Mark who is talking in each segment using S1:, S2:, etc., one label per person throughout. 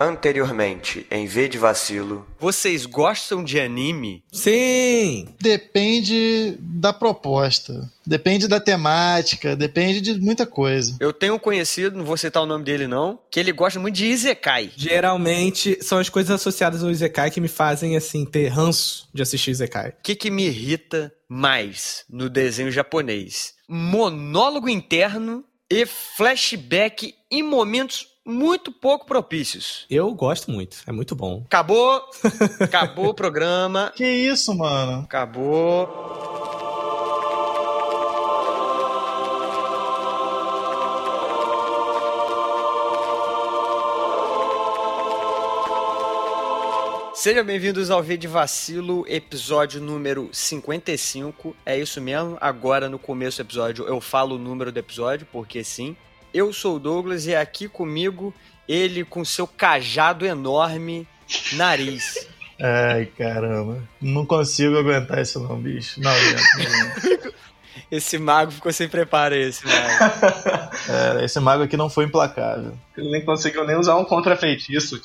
S1: Anteriormente, em V de Vacilo.
S2: Vocês gostam de anime?
S3: Sim!
S4: Depende da proposta. Depende da temática, depende de muita coisa.
S2: Eu tenho um conhecido, não vou citar o nome dele não, que ele gosta muito de Izekai.
S3: Geralmente são as coisas associadas ao Izekai que me fazem, assim, ter ranço de assistir Izekai.
S2: O que, que me irrita mais no desenho japonês? Monólogo interno e flashback em momentos muito pouco propícios.
S3: Eu gosto muito, é muito bom.
S2: Acabou, acabou o programa,
S4: Que isso, mano?
S2: acabou. Sejam bem-vindos ao V de Vacilo, episódio número 55. É isso mesmo. Agora, no começo do episódio, eu falo o número do episódio, porque sim. Eu sou o Douglas e é aqui comigo ele com seu cajado enorme, nariz.
S4: Ai, caramba. Não consigo aguentar isso não, bicho. Não aguento.
S2: Esse mago ficou sem preparo, esse mago.
S4: É, esse mago aqui não foi implacável.
S5: Ele nem conseguiu nem usar um contrafeitiço.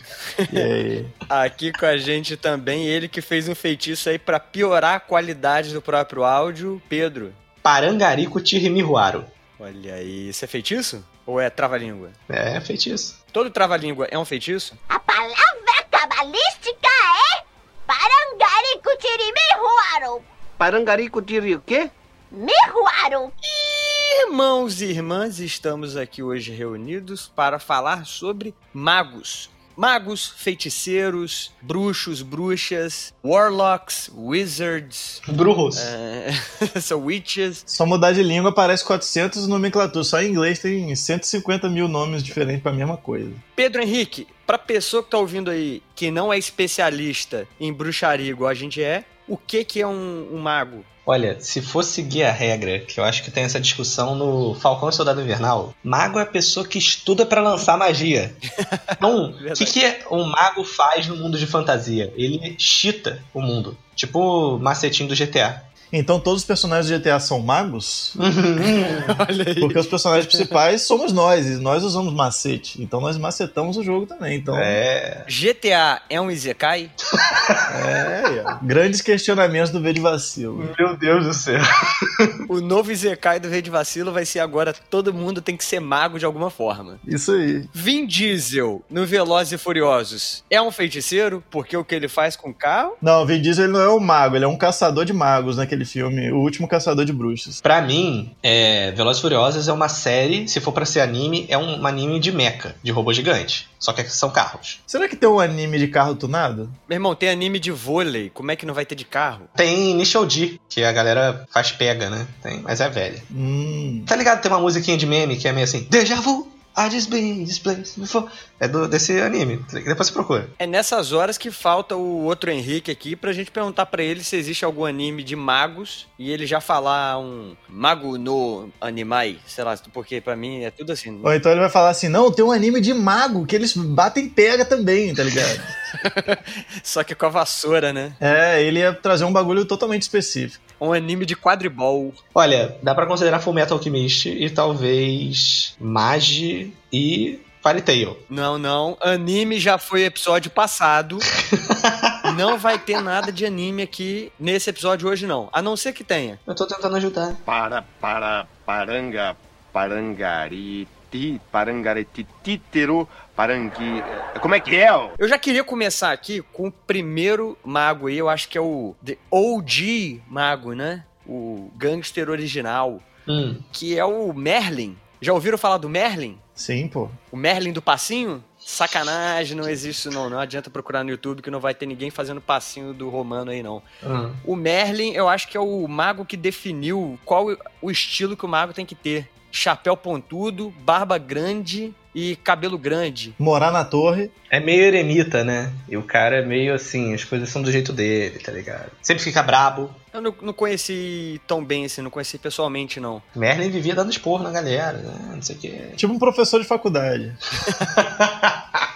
S4: E?
S2: Aqui com a gente também, ele que fez um feitiço aí pra piorar a qualidade do próprio áudio, Pedro.
S5: Parangarico Tirimiruaro.
S2: Olha aí, isso é feitiço? Ou é trava-língua?
S5: É, feitiço.
S2: Todo trava-língua é um feitiço?
S6: A palavra cabalística é Parangarico Tirimiruaro.
S7: Parangarico tiri o quê?
S6: Miruaro.
S2: Irmãos e irmãs, estamos aqui hoje reunidos para falar sobre magos. Magos, feiticeiros, bruxos, bruxas, warlocks, wizards,
S5: Brujos.
S2: é, são witches.
S4: Só mudar de língua parece 400 nomenclaturas. Só em inglês tem 150 mil nomes diferentes pra mesma coisa.
S2: Pedro Henrique, pra pessoa que tá ouvindo aí, que não é especialista em bruxaria igual a gente é, o que que é um, um mago?
S5: Olha, se for seguir a regra, que eu acho que tem essa discussão no Falcão e Soldado Invernal, mago é a pessoa que estuda pra lançar magia. Então, o que, que um mago faz no mundo de fantasia? Ele chita o mundo. Tipo o macetinho do GTA.
S4: Então todos os personagens do GTA são magos?
S2: Olha aí.
S4: Porque os personagens principais somos nós, e nós usamos macete. Então nós macetamos o jogo também. Então,
S5: É.
S2: GTA é um Izekai?
S4: é, é. grandes questionamentos do V de vacilo.
S5: Meu Deus do céu.
S2: O novo Izekai do Rei de Vacilo vai ser agora todo mundo tem que ser mago de alguma forma.
S4: Isso aí.
S2: Vin Diesel no Velozes e Furiosos é um feiticeiro porque o que ele faz com o carro?
S4: Não, o Vin Diesel ele não é um mago, ele é um caçador de magos naquele filme, O Último Caçador de Bruxas.
S5: Pra mim, é, Velozes e Furiosos é uma série, se for pra ser anime, é um anime de mecha, de robô gigante. Só que são carros.
S4: Será que tem um anime de carro tunado?
S2: Meu irmão, tem anime de vôlei, como é que não vai ter de carro?
S5: Tem Initial D, que a galera faz pega, né? Tem, mas é velha.
S4: Hum.
S5: Tá ligado? Tem uma musiquinha de meme que é meio assim: Deja vu, I just been in this place before. É do, desse anime. Depois você procura.
S2: É nessas horas que falta o outro Henrique aqui pra gente perguntar pra ele se existe algum anime de magos e ele já falar um mago no animai, sei lá, porque pra mim é tudo assim.
S4: Ou então ele vai falar assim: não, tem um anime de mago que eles batem pega também, tá ligado?
S2: Só que com a vassoura, né?
S4: é, ele ia trazer um bagulho totalmente específico.
S2: Um anime de quadribol.
S5: Olha, dá pra considerar Full Metal Alchemist e talvez Magi e Fairy Tail.
S2: Não, não. Anime já foi episódio passado. não vai ter nada de anime aqui nesse episódio hoje, não. A não ser que tenha.
S5: Eu tô tentando ajudar.
S7: Para, para, paranga, parangariti, parangaretitítero, parangui... Como é que é?
S2: Eu já queria começar aqui com o primeiro mago aí, eu acho que é o The OG mago, né? O gangster original,
S5: Hum.
S2: que é o Merlin. Já ouviram falar do Merlin?
S4: Sim, pô.
S2: O Merlin do passinho? Sacanagem, não existe não. Não adianta procurar no YouTube que não vai ter ninguém fazendo passinho do romano aí não.
S5: Hum.
S2: O Merlin, eu acho que é o mago que definiu qual o estilo que o mago tem que ter. Chapéu pontudo, barba grande e cabelo grande.
S4: Morar na torre.
S5: É meio eremita, né? E o cara é meio assim, as coisas são do jeito dele, tá ligado? Sempre fica brabo.
S2: Eu não, não conheci tão bem assim, não conheci pessoalmente não.
S5: Merlin vivia dando esporro na galera, né? Não sei o que.
S4: Tipo um professor de faculdade.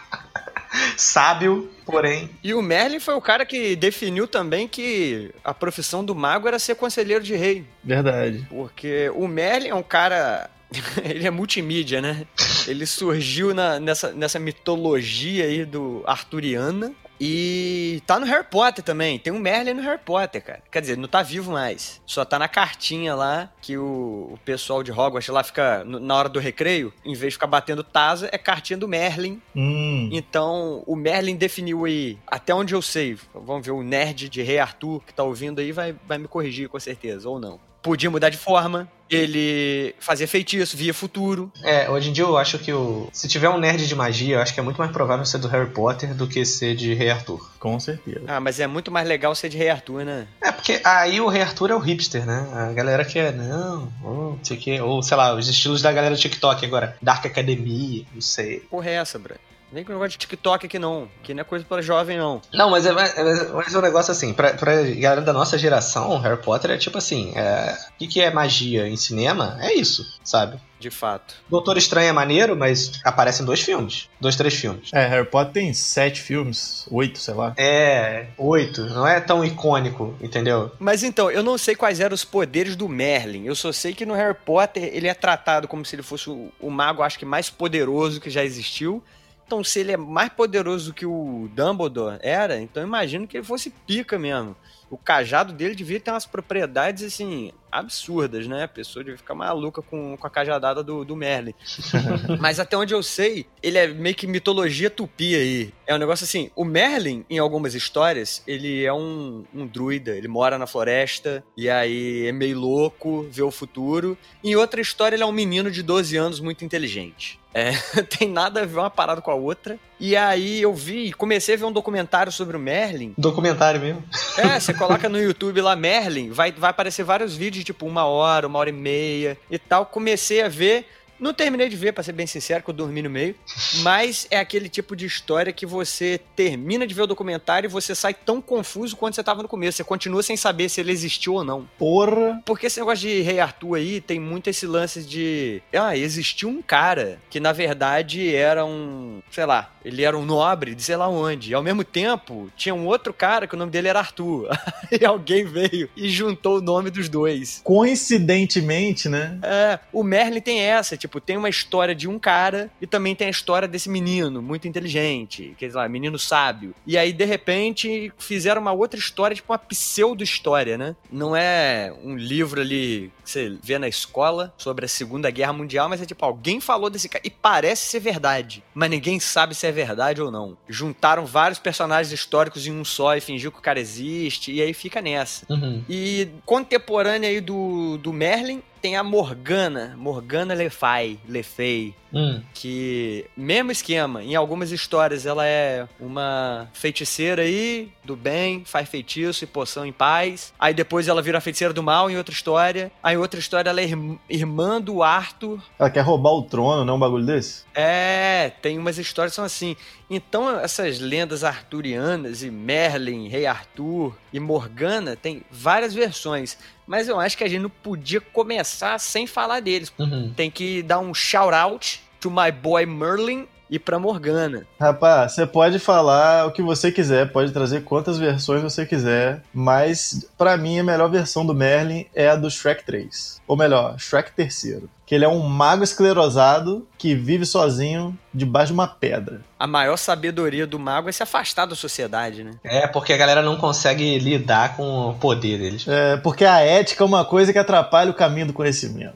S5: Sábio, porém.
S2: E o Merlin foi o cara que definiu também que a profissão do mago era ser conselheiro de rei.
S4: Verdade.
S2: Porque o Merlin é um cara ele é multimídia, né? Ele surgiu na- nessa, nessa mitologia aí do Arturiana. E tá no Harry Potter também. Tem um Merlin no Harry Potter, cara. Quer dizer, não tá vivo mais. Só tá na cartinha lá que o, o pessoal de Hogwarts lá fica no- na hora do recreio. Em vez de ficar batendo taza, é cartinha do Merlin.
S4: Hum.
S2: Então, o Merlin definiu aí, até onde eu sei. Vamos ver, o nerd de Rei Arthur que tá ouvindo aí vai, vai me corrigir com certeza, ou não. Podia mudar de forma, ele fazia feitiço, via futuro.
S5: É, hoje em dia eu acho que o. Se tiver um nerd de magia, eu acho que é muito mais provável ser do Harry Potter do que ser de Rei Arthur.
S4: Com certeza.
S2: Ah, mas é muito mais legal ser de Rei Arthur, né?
S5: É, porque aí o Rei Arthur é o hipster, né? A galera que é, não, oh, não sei o que. Ou sei lá, os estilos da galera do TikTok agora. Dark Academia, não sei.
S2: Porra é essa, bro? Vem com o negócio de TikTok aqui não, que não é coisa pra jovem não.
S5: Não, mas é, mas é um negócio assim, pra, pra galera da nossa geração, Harry Potter é tipo assim, é, o que, que é magia em cinema? É isso, sabe?
S2: De fato.
S5: Doutor Estranho é maneiro, mas aparece em dois filmes. Dois, três filmes.
S4: É, Harry Potter tem sete filmes, oito, sei lá.
S5: É, oito. Não é tão icônico, entendeu?
S2: Mas então, eu não sei quais eram os poderes do Merlin. Eu só sei que no Harry Potter ele é tratado como se ele fosse o, o mago, acho que mais poderoso que já existiu. Então, se ele é mais poderoso que o Dumbledore era, então imagino que ele fosse pica mesmo. O cajado dele devia ter umas propriedades, assim, absurdas, né? A pessoa devia ficar maluca com, com a cajadada do, do Merlin. Mas até onde eu sei, ele é meio que mitologia tupi aí. É um negócio assim, o Merlin, em algumas histórias, ele é um, um druida, ele mora na floresta, e aí é meio louco, vê o futuro. Em outra história, ele é um menino de 12 anos muito inteligente. É, tem nada a ver uma parada com a outra. E aí eu vi, comecei a ver um documentário sobre o Merlin.
S5: Documentário mesmo.
S2: É, você coloca no YouTube lá Merlin, vai, vai aparecer vários vídeos, tipo uma hora, uma hora e meia e tal. Comecei a ver. Não terminei de ver, pra ser bem sincero, que eu dormi no meio. Mas é aquele tipo de história que você termina de ver o documentário e você sai tão confuso quanto você tava no começo. Você continua sem saber se ele existiu ou não.
S4: Porra.
S2: Porque esse negócio de Rei Arthur aí tem muito esse lance de. Ah, existiu um cara que na verdade era um. Sei lá, ele era um nobre de sei lá onde. E ao mesmo tempo tinha um outro cara que o nome dele era Arthur. e alguém veio e juntou o nome dos dois.
S4: Coincidentemente, né?
S2: É, o Merlin tem essa, tipo, tem uma história de um cara e também tem a história desse menino, muito inteligente, quer dizer lá, menino sábio. E aí, de repente, fizeram uma outra história, tipo uma pseudo-história, né? Não é um livro ali que você vê na escola sobre a Segunda Guerra Mundial, mas é tipo, alguém falou desse cara e parece ser verdade, mas ninguém sabe se é verdade ou não. Juntaram vários personagens históricos em um só e fingiu que o cara existe, e aí fica nessa.
S5: Uhum.
S2: E contemporânea aí do, do Merlin tem a Morgana, Morgana Le Fay, Le Fay,
S5: Hum.
S2: que mesmo esquema, em algumas histórias ela é uma feiticeira aí do bem, faz feitiço e poção em paz. Aí depois ela vira a feiticeira do mal em outra história. Aí em outra história ela é irm- irmã do Arthur.
S4: Ela quer roubar o trono, não é um bagulho desse?
S2: É, tem umas histórias que são assim. Então, essas lendas arturianas e Merlin, Rei Arthur e Morgana tem várias versões. Mas eu acho que a gente não podia começar sem falar deles.
S5: Uhum.
S2: Tem que dar um shout out to my boy Merlin e pra Morgana.
S4: Rapaz, você pode falar o que você quiser, pode trazer quantas versões você quiser, mas pra mim a melhor versão do Merlin é a do Shrek 3. Ou melhor, Shrek terceiro. Que ele é um mago esclerosado que vive sozinho debaixo de uma pedra.
S2: A maior sabedoria do mago é se afastar da sociedade, né?
S5: É, porque a galera não consegue lidar com o poder deles.
S4: É, porque a ética é uma coisa que atrapalha o caminho do conhecimento.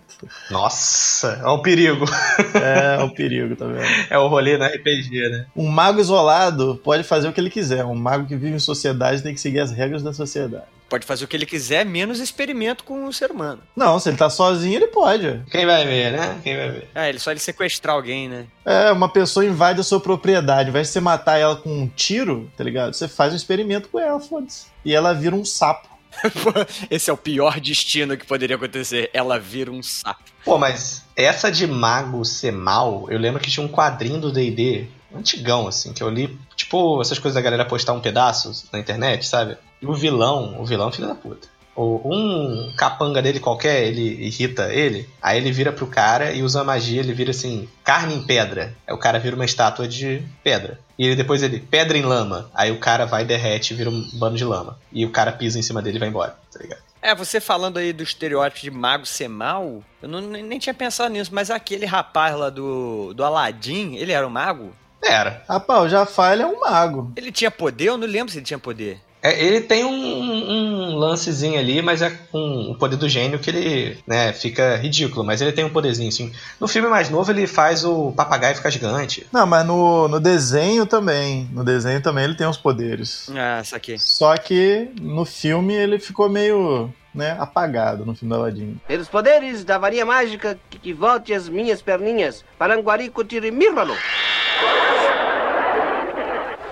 S5: Nossa, é um perigo.
S4: É, o perigo, tá vendo?
S5: É o rolê na RPG, né?
S4: Um mago isolado pode fazer o que ele quiser. Um mago que vive em sociedade tem que seguir as regras da sociedade.
S2: Pode fazer o que ele quiser, menos experimento com o ser humano.
S4: Não, se ele tá sozinho, ele pode.
S5: Quem vai ver, né? Quem vai ver?
S2: É, ele só ele sequestrar alguém, né?
S4: É, uma pessoa invade a sua propriedade. Ao invés de você matar ela com um tiro, tá ligado? Você faz um experimento com ela, foda-se. E ela vira um sapo.
S2: Esse é o pior destino que poderia acontecer. Ela vira um sapo.
S5: Pô, mas essa de mago ser mal, eu lembro que tinha um quadrinho do D&D, antigão, assim, que eu li, tipo, essas coisas da galera postar um pedaço na internet, sabe? E o vilão, o vilão é filho da puta. O- Um capanga dele qualquer, ele irrita ele, aí ele vira pro cara e usa a magia, ele vira assim, carne em pedra. Aí o cara vira uma estátua de pedra. E ele, depois ele, pedra em lama. Aí o cara vai, derrete e vira um bando de lama. E o cara pisa em cima dele e vai embora, tá ligado?
S2: É, você falando aí do estereótipo de mago ser mal, eu não, nem, nem tinha pensado nisso, mas aquele rapaz lá do, do Aladdin, ele era um mago?
S5: Era.
S4: Rapaz, o Jafar ele é um mago.
S2: Ele tinha poder? Eu não lembro se ele tinha poder.
S5: É, ele tem um, um lancezinho ali, mas é com o poder do gênio que ele né, fica ridículo. Mas ele tem um poderzinho, assim. No filme mais novo, ele faz o papagaio ficar gigante.
S4: Não, mas no, no desenho também. No desenho também ele tem os poderes.
S2: Ah, saquei.
S4: Só que no filme ele ficou meio né, apagado no filme do Aladdin.
S7: Pelos poderes da varinha mágica que, que volte as minhas perninhas, Paranguarico Tirimírmalo.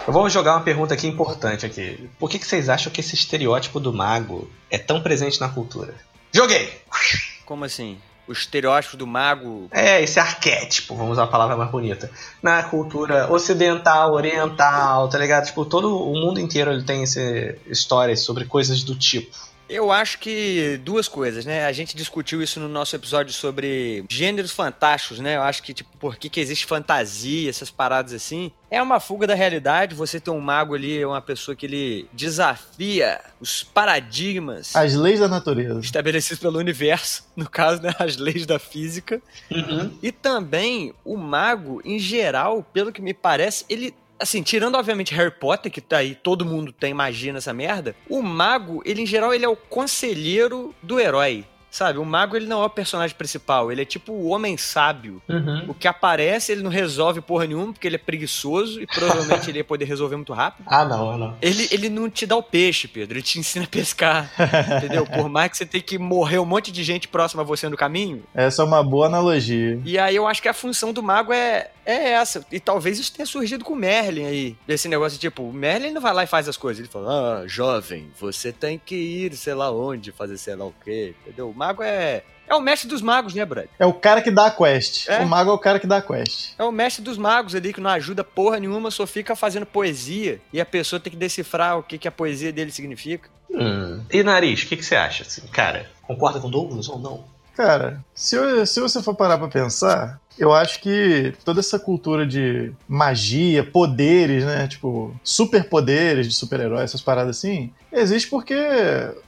S5: Eu vou jogar uma pergunta aqui importante aqui. Por que, que vocês acham que esse estereótipo do mago é tão presente na cultura? Joguei!
S2: Como assim? O estereótipo do mago.
S5: É, esse arquétipo, vamos usar a palavra mais bonita. Na cultura ocidental, oriental, tá ligado? Tipo, todo o mundo inteiro ele tem esse, histórias sobre coisas do tipo.
S2: Eu acho que duas coisas, né? A gente discutiu isso no nosso episódio sobre gêneros fantásticos, né? Eu acho que, tipo, por que, que existe fantasia, essas paradas assim. É uma fuga da realidade. Você ter um mago ali, é uma pessoa que ele desafia os paradigmas
S4: As leis da natureza.
S2: estabelecidos pelo universo, no caso, né? As leis da física.
S5: Uhum.
S2: E também o mago, em geral, pelo que me parece, ele. Assim, tirando obviamente Harry Potter, que tá aí, todo mundo tem magia nessa merda, o mago, ele em geral, ele é o conselheiro do herói. Sabe, o mago ele não é o personagem principal, ele é tipo o homem sábio.
S5: Uhum.
S2: O que aparece, ele não resolve porra nenhuma, porque ele é preguiçoso e provavelmente ele ia poder resolver muito rápido.
S5: Ah, não, não.
S2: Ele, ele não te dá o peixe, Pedro, ele te ensina a pescar. entendeu? Por mais que você tenha que morrer um monte de gente próxima a você no caminho,
S4: Essa é uma boa analogia.
S2: e aí eu acho que a função do mago é, é essa. E talvez isso tenha surgido com o Merlin aí. Desse negócio, tipo, o Merlin não vai lá e faz as coisas. Ele fala, ah, jovem, você tem que ir sei lá onde, fazer sei lá o quê, entendeu? O mago é... É o mestre dos magos, né, Brad?
S4: É o cara que dá a quest.
S2: É?
S4: O mago é o cara que dá a quest.
S2: É o mestre dos magos ali que não ajuda porra nenhuma, só fica fazendo poesia. E a pessoa tem que decifrar o que, que a poesia dele significa.
S5: Hum. E nariz, o que, que você acha? Assim, cara, concorda com o Douglas ou não?
S4: Cara, se, eu- se você for parar pra pensar, eu acho que toda essa cultura de magia, poderes, né? Tipo, superpoderes de super-heróis, essas paradas assim, existe porque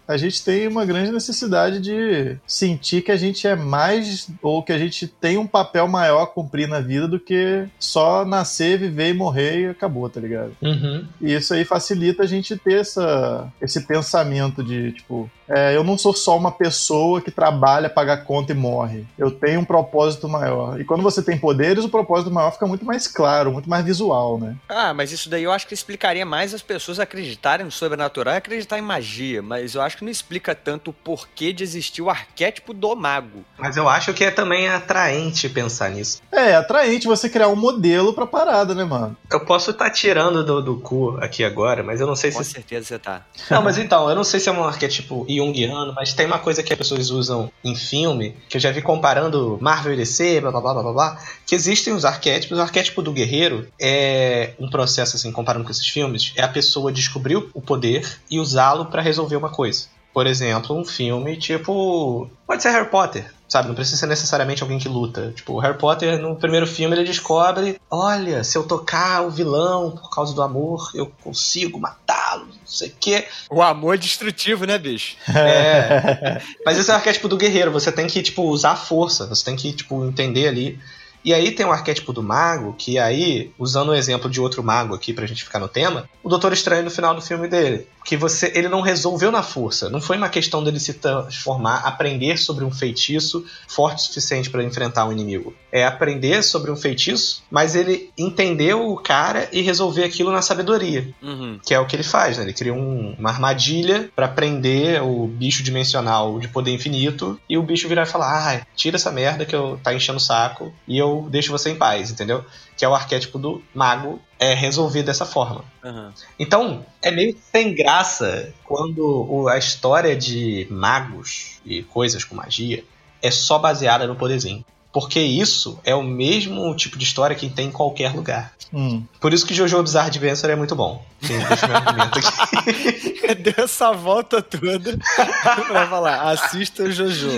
S4: a gente tem uma grande necessidade de sentir que a gente é mais ou que a gente tem um papel maior a cumprir na vida do que só nascer, viver e morrer e acabou, tá ligado?
S5: Uhum.
S4: E isso aí facilita a gente ter essa, esse pensamento de, tipo, é, eu não sou só uma pessoa que trabalha, paga conta e morre. Eu tenho um propósito maior. E quando você tem poderes, o propósito maior fica muito mais claro, muito mais visual, né?
S2: Ah, mas isso daí eu acho que explicaria mais as pessoas acreditarem no sobrenatural e acreditar em magia. Mas eu acho que não explica tanto o porquê de existir o arquétipo do mago.
S5: Mas eu acho que é também atraente pensar nisso.
S4: É, é atraente você criar um modelo pra parada, né, mano?
S5: Eu posso estar tirando do, do cu aqui agora, mas eu não sei
S2: Com
S5: se.
S2: certeza você tá.
S5: Não, mas então, eu não sei se é um arquétipo junguiano, mas tem uma coisa que as pessoas usam em filme, que eu já vi comparando Marvel e DC, blá blá blá blá blá, que existem os arquétipos. O arquétipo do guerreiro é um processo, assim, comparando com esses filmes, é a pessoa descobrir o poder e usá-lo pra resolver uma coisa. Por exemplo, um filme tipo. Pode ser Harry Potter, sabe? Não precisa ser necessariamente alguém que luta. Tipo, o Harry Potter, no primeiro filme, ele descobre: olha, se eu tocar o vilão por causa do amor, eu consigo matá-lo, não sei o quê.
S2: O amor é destrutivo, né, bicho?
S5: É. Mas esse é o arquétipo do guerreiro. Você tem que, tipo, usar a força. Você tem que, tipo, entender ali. E aí tem o arquétipo do mago, que aí, usando o exemplo de outro mago aqui pra gente ficar no tema, o Doutor Estranho no final do filme dele. Que você, ele não resolveu na força. Não foi uma questão dele se transformar, aprender sobre um feitiço forte o suficiente pra enfrentar um inimigo. É aprender sobre um feitiço, mas ele entendeu o cara e resolver aquilo na sabedoria.
S2: Uhum.
S5: Que é o que ele faz, né? Ele cria um- uma armadilha pra prender o bicho dimensional de poder infinito e o bicho virar e falar: ah, tira essa merda que eu tá enchendo o saco e eu deixo você em paz, entendeu? Que é o arquétipo do mago é resolver dessa forma.
S2: Uhum.
S5: Então, é meio sem graça quando a história de magos e coisas com magia é só baseada no poderzinho. Porque isso é o mesmo tipo de história que tem em qualquer lugar.
S4: Hum.
S5: Por isso que Jojo Bizarre Adventure é muito bom. Deixa meu argumento aqui.
S2: Deu essa volta toda pra falar, assista o Jojo.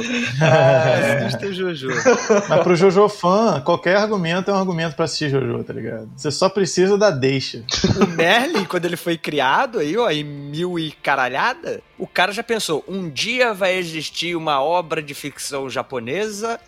S2: assista o Jojo.
S4: Mas pro Jojo fã, qualquer argumento é um argumento pra assistir Jojo, tá ligado? Você só precisa da deixa.
S2: O Merlin, quando ele foi criado aí, ó, em mil e caralhada, o cara já pensou, um dia vai existir uma obra de ficção japonesa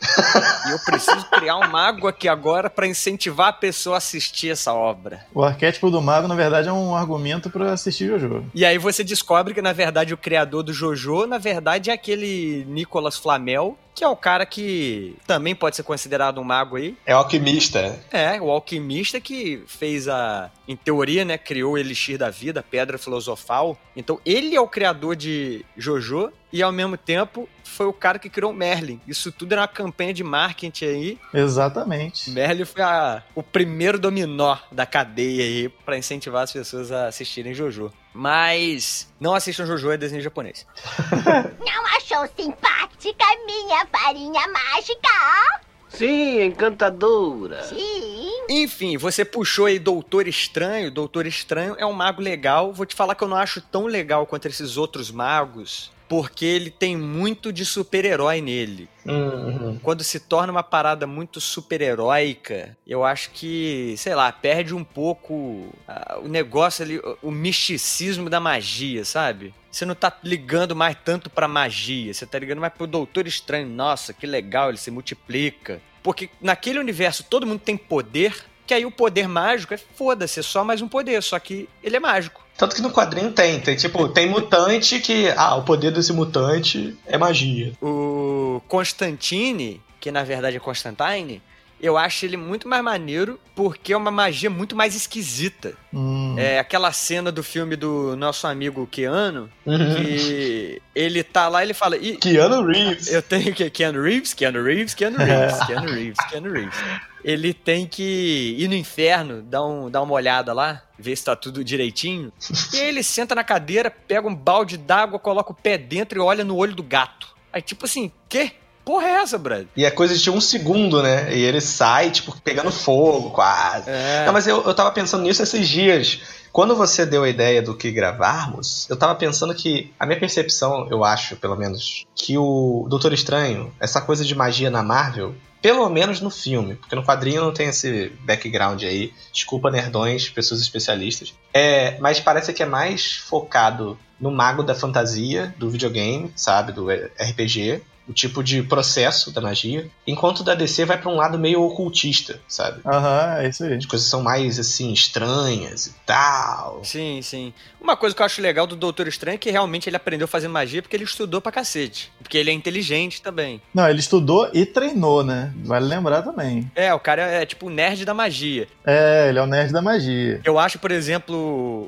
S2: e eu preciso criar um mago aqui agora pra incentivar a pessoa a assistir essa obra.
S4: O arquétipo do mago, na verdade, é um argumento pra assistir Jojo.
S2: E aí você descobre que, na verdade, o criador do Jojo, na verdade, é aquele Nicolas Flamel, que é o cara que também pode ser considerado um mago aí.
S5: É alquimista.
S2: É, o alquimista que fez a. Em teoria, né? Criou o Elixir da Vida, a Pedra Filosofal. Então, ele é o criador de Jojo e, ao mesmo tempo, foi o cara que criou o Merlin. Isso tudo era uma campanha de marketing aí.
S4: Exatamente.
S2: Merlin foi a- o primeiro dominó da cadeia aí pra incentivar as pessoas a assistirem Jojo. Mas não assistam Jojo, é desenho japonês.
S6: Não achou simpática minha farinha mágica?
S7: Sim, encantadora.
S6: Sim.
S2: Enfim, você puxou aí Doutor Estranho. Doutor Estranho é um mago legal. Vou te falar que eu não acho tão legal quanto esses outros magos, porque ele tem muito de super-herói nele.
S5: Uhum.
S2: Quando se torna uma parada muito super-heróica, eu acho que, sei lá, perde um pouco ah, o negócio ali, o- o misticismo da magia, sabe? Você não tá ligando mais tanto pra magia, você tá ligando mais pro Doutor Estranho. Nossa, que legal, ele se multiplica. Porque naquele universo todo mundo tem poder, que aí o poder mágico é foda-se, é só mais um poder, só que ele é mágico.
S5: Tanto que no quadrinho tem, tem tipo, tem mutante que. Ah, o poder desse mutante é magia.
S2: O Constantine, que na verdade é Constantine, eu acho ele muito mais maneiro porque é uma magia muito mais esquisita.
S4: Hum,
S2: É aquela cena do filme do nosso amigo Keanu,
S5: Uhum.
S2: que ele tá lá e ele fala. "Ih,
S5: Keanu Reeves.
S2: eu tenho que. Keanu Reeves, Keanu Reeves, Keanu Reeves, Keanu Reeves, Keanu Reeves. Ele tem que ir no inferno, dar, um, dar uma olhada lá, ver se tá tudo direitinho. E aí ele senta na cadeira, pega um balde d'água, coloca o pé dentro e olha no olho do gato. Aí, tipo assim, quê? Porra é essa, brother?
S5: E é coisa de um segundo, né? E ele sai, tipo, pegando fogo quase.
S2: É.
S5: Não, mas eu, eu tava pensando nisso esses dias. Quando você deu a ideia do que gravarmos, eu tava pensando que a minha percepção, eu acho, pelo menos, que o Doutor Estranho, essa coisa de magia na Marvel, pelo menos no filme, porque no quadrinho não tem esse background aí. Desculpa, nerdões, pessoas especialistas. É, mas parece que é mais focado no mago da fantasia, do videogame, sabe? Do RPG. O tipo de processo da magia. Enquanto o da DC vai pra um lado meio ocultista, sabe?
S4: Aham, é isso aí.
S5: As coisas são mais, assim, estranhas e tal.
S2: Sim, sim. Uma coisa que eu acho legal do Doutor Estranho é que realmente ele aprendeu a fazer magia porque ele estudou pra cacete. Porque ele é inteligente também.
S4: Não, ele estudou e treinou, né? Vale lembrar também.
S2: É, o cara é, tipo o nerd da magia.
S4: É, ele é o nerd da magia.
S2: Eu acho, por exemplo,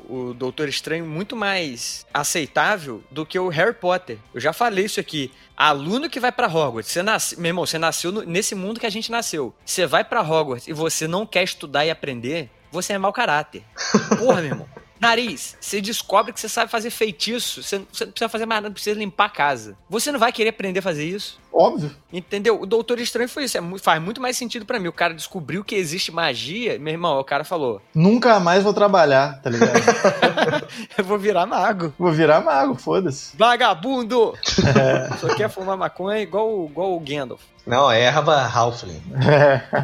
S2: o Doutor Estranho muito mais aceitável do que o Harry Potter. Eu já falei isso aqui. Aluno que vai pra Hogwarts, você nasce, meu irmão, você nasceu no- nesse mundo que a gente nasceu. Você vai pra Hogwarts e você não quer estudar e aprender, você é mau caráter. Porra, meu irmão. Nariz, você descobre que você sabe fazer feitiço, você você não precisa fazer mais nada, não precisa limpar a casa. Você não vai querer aprender a fazer isso?
S4: Óbvio.
S2: Entendeu? O Doutor Estranho foi isso. É faz muito mais sentido pra mim. O cara descobriu que existe magia. Meu irmão, o cara falou:
S4: Nunca mais vou trabalhar, tá ligado?
S2: Eu vou virar mago.
S4: vou virar mago, foda-se.
S2: Vagabundo! Só quer fumar maconha igual, igual o Gandalf.
S5: Não, é erva Halfling.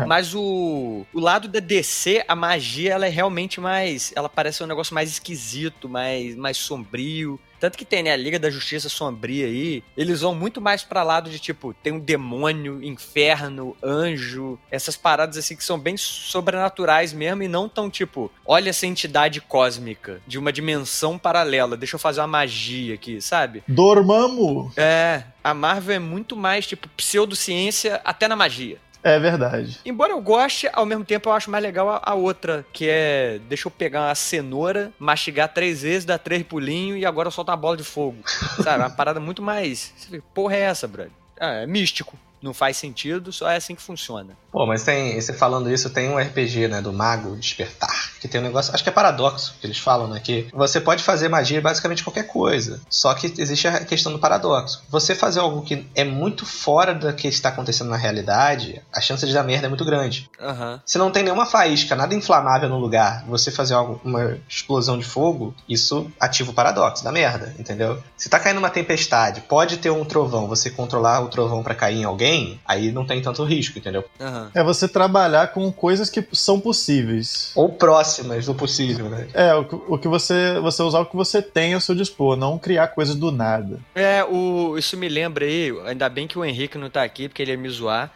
S2: Mas o, o lado da DC, a magia, ela é realmente mais. Ela parece um negócio mais esquisito, mais, mais sombrio. Tanto que tem, né, a Liga da Justiça Sombria aí, eles vão muito mais pra lado de, tipo, tem um demônio, inferno, anjo, essas paradas assim que são bem sobrenaturais mesmo e não tão, tipo, olha essa entidade cósmica de uma dimensão paralela, deixa eu fazer uma magia aqui, sabe?
S4: Dormamos!
S2: É, a Marvel é muito mais, tipo, pseudociência até na magia.
S4: É verdade.
S2: Embora eu goste, ao mesmo tempo eu acho mais legal a, a outra, que é deixa eu pegar uma cenoura, mastigar três vezes, dar três pulinhos e agora solta uma bola de fogo. Sabe? Uma parada muito mais. Porra, é essa, brother? Ah, é místico. Não faz sentido, só é assim que funciona.
S5: Pô, mas tem, você falando isso, tem um RPG, né, do Mago Despertar, que tem um negócio, acho que é paradoxo que eles falam, né, que você pode fazer magia basicamente qualquer coisa, só que existe a questão do paradoxo. Você fazer algo que é muito fora do que está acontecendo na realidade, a chance de dar merda é muito grande.
S2: Aham.
S5: Se não tem nenhuma faísca, nada inflamável no lugar, você fazer algo, uma explosão de fogo, isso ativa o paradoxo, dá merda, entendeu? Se tá caindo uma tempestade, pode ter um trovão, você controlar o trovão pra cair em alguém, aí não tem tanto risco, entendeu?
S2: Aham.
S4: É você trabalhar com coisas que são possíveis.
S5: Ou próximas do possível, né?
S4: É, o, que- o que você, você usar o que você tem ao seu dispor, não criar coisas do nada.
S2: É, o, isso me lembra aí, ainda bem que o Henrique não tá aqui, porque ele ia me zoar.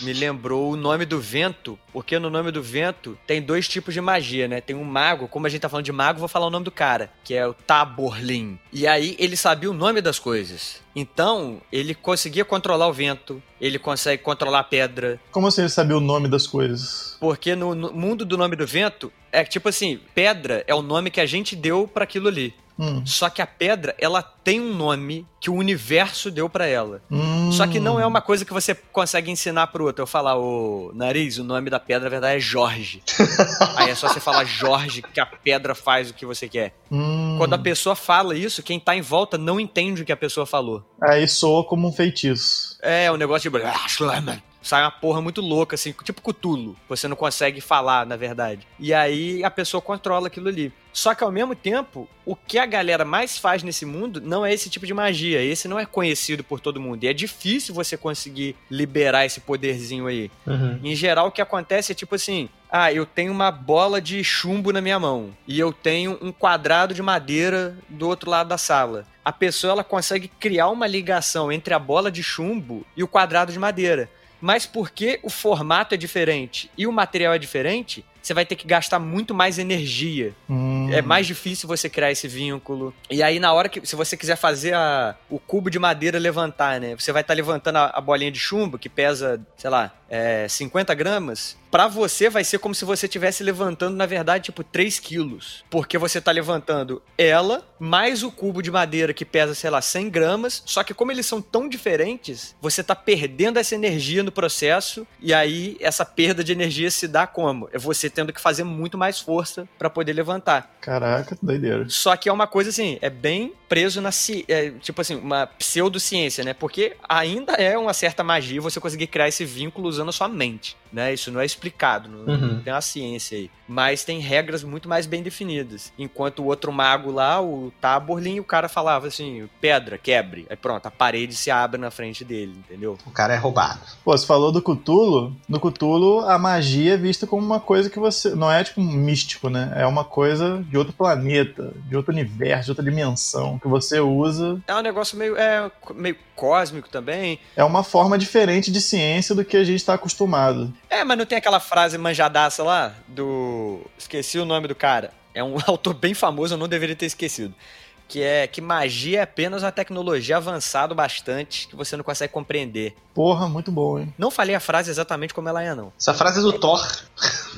S2: Me lembrou o nome do vento, porque no nome do vento tem dois tipos de magia, né? Tem um mago, como a gente tá falando de mago, vou falar o nome do cara, que é o Taborlin. E aí ele sabia o nome das coisas. Então, ele conseguia controlar o vento, ele consegue controlar a pedra,
S4: Como assim ele sabia o nome das coisas?
S2: porque no, no mundo do nome do vento, é tipo assim, pedra é o nome que a gente deu pra aquilo ali.
S4: Hum.
S2: Só que a pedra, ela tem um nome que o universo deu pra ela.
S4: Hum.
S2: Só que não é uma coisa que você consegue ensinar pro outro. Eu falar, ô nariz, o nome da pedra, na verdade, é Jorge. Aí é só você falar Jorge que a pedra faz o que você quer.
S4: Hum.
S2: Quando a pessoa fala isso, quem tá em volta não entende o que a pessoa falou.
S4: Aí soa como um feitiço.
S2: É, um negócio de. Sai uma porra muito louca, assim, tipo Cutulo. Você não consegue falar, na verdade. E aí a pessoa controla aquilo ali. Só que ao mesmo tempo, o que a galera mais faz nesse mundo não é esse tipo de magia. Esse não é conhecido por todo mundo. E é difícil você conseguir liberar esse poderzinho aí.
S5: Uhum.
S2: Em geral, o que acontece é tipo assim: ah, eu tenho uma bola de chumbo na minha mão e eu tenho um quadrado de madeira do outro lado da sala. A pessoa ela consegue criar uma ligação entre a bola de chumbo e o quadrado de madeira. Mas porque o formato é diferente e o material é diferente, você vai ter que gastar muito mais energia.
S4: Hum.
S2: É mais difícil você criar esse vínculo. E aí, na hora que. Se você quiser fazer a- o cubo de madeira levantar, né? Você vai estar levantando a, a bolinha de chumbo, que pesa, sei lá, é, 50 gramas. Pra você vai ser como se você estivesse levantando, na verdade, tipo 3 quilos. Porque você tá levantando ela, mais o cubo de madeira que pesa, sei lá, 100 gramas. Só que como eles são tão diferentes, você tá perdendo essa energia no processo. E aí, essa perda de energia se dá como? É você tendo que fazer muito mais força pra poder levantar.
S4: Caraca, doideira.
S2: Só que é uma coisa assim, é bem preso na ci... é, tipo assim, uma pseudociência, né? Porque ainda é uma certa magia você conseguir criar esse vínculo usando a sua mente, né? Isso não é explicado, não,
S5: Uhum.
S2: não tem uma ciência aí. Mas tem regras muito mais bem definidas. Enquanto o outro mago lá, o Taborlin, o cara falava assim, pedra, quebre. Aí pronto, a parede se abre na frente dele, entendeu?
S5: O cara é roubado.
S4: Pô, você falou do Cthulhu. No Cthulhu, a magia é vista como uma coisa que você. Não é tipo um místico, né? É uma coisa de outro planeta, de outro universo, de outra dimensão, que você usa.
S2: É um negócio meio, é, meio cósmico também.
S4: É uma forma diferente de ciência do que a gente está acostumado.
S2: É, mas não tem aquela frase manjadaça lá do. Esqueci o nome do cara. É um autor bem famoso, eu não deveria ter esquecido. Que é que magia é apenas uma tecnologia avançada bastante que você não consegue compreender.
S4: Porra, muito bom, hein?
S2: Não falei a frase exatamente como ela é, não.
S5: Essa frase é do Thor.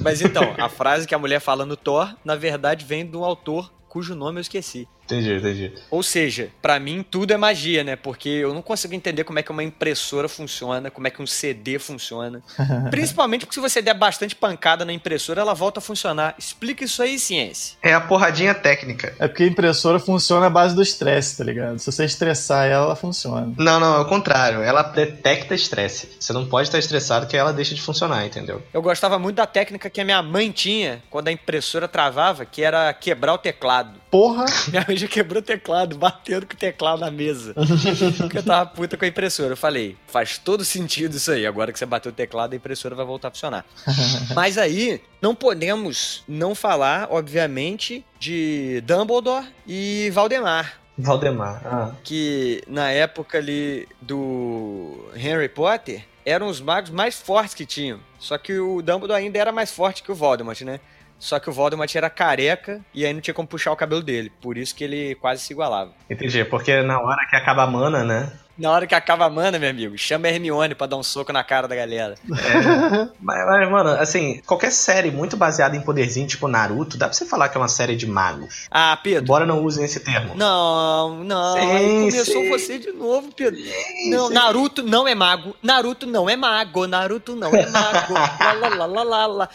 S2: Mas então, a frase que a mulher fala no Thor, na verdade, vem do autor cujo nome eu esqueci.
S5: Entendi, entendi.
S2: Ou seja, pra mim tudo é magia, né? Porque eu não consigo entender como é que uma impressora funciona, como é que um CD funciona. Principalmente porque se você der bastante pancada na impressora, ela volta a funcionar. Explica isso aí, ciência.
S5: É a porradinha técnica.
S4: É porque a impressora funciona à base do estresse, tá ligado? Se você estressar ela, ela funciona.
S5: Não, não, é o contrário. Ela detecta estresse. Você não pode estar estressado que ela deixa de funcionar, entendeu?
S2: Eu gostava muito da técnica que a minha mãe tinha quando a impressora travava, que era quebrar o teclado.
S4: Porra!
S2: Minha mãe já quebrou o teclado, batendo com o teclado na mesa. Porque eu tava puta com a impressora. Eu falei, faz todo sentido isso aí. Agora que você bateu o teclado, a impressora vai voltar a funcionar. Mas aí, não podemos não falar, obviamente, de Dumbledore e Valdemar.
S5: Valdemar. Ah.
S2: Que na época ali do Harry Potter eram os magos mais fortes que tinham. Só que o Dumbledore ainda era mais forte que o Voldemort, né? Só que o Voldemort era careca e aí não tinha como puxar o cabelo dele. Por isso que ele quase se igualava.
S5: Entendi, porque na hora que acaba a mana, né?
S2: Na hora que acaba a mana, meu amigo, chama a Hermione pra dar um soco na cara da galera.
S5: Mas, mas, mano, assim, qualquer série muito baseada em poderzinho, tipo Naruto, dá pra você falar que é uma série de magos.
S2: Ah, Pedro.
S5: Embora não usem esse termo.
S2: Não, não.
S5: Sim,
S2: começou
S5: sim.
S2: você de novo, Pedro. não, Naruto não é mago. Naruto não é mago. Naruto não é mago. lá, lá, lá, lá, lá.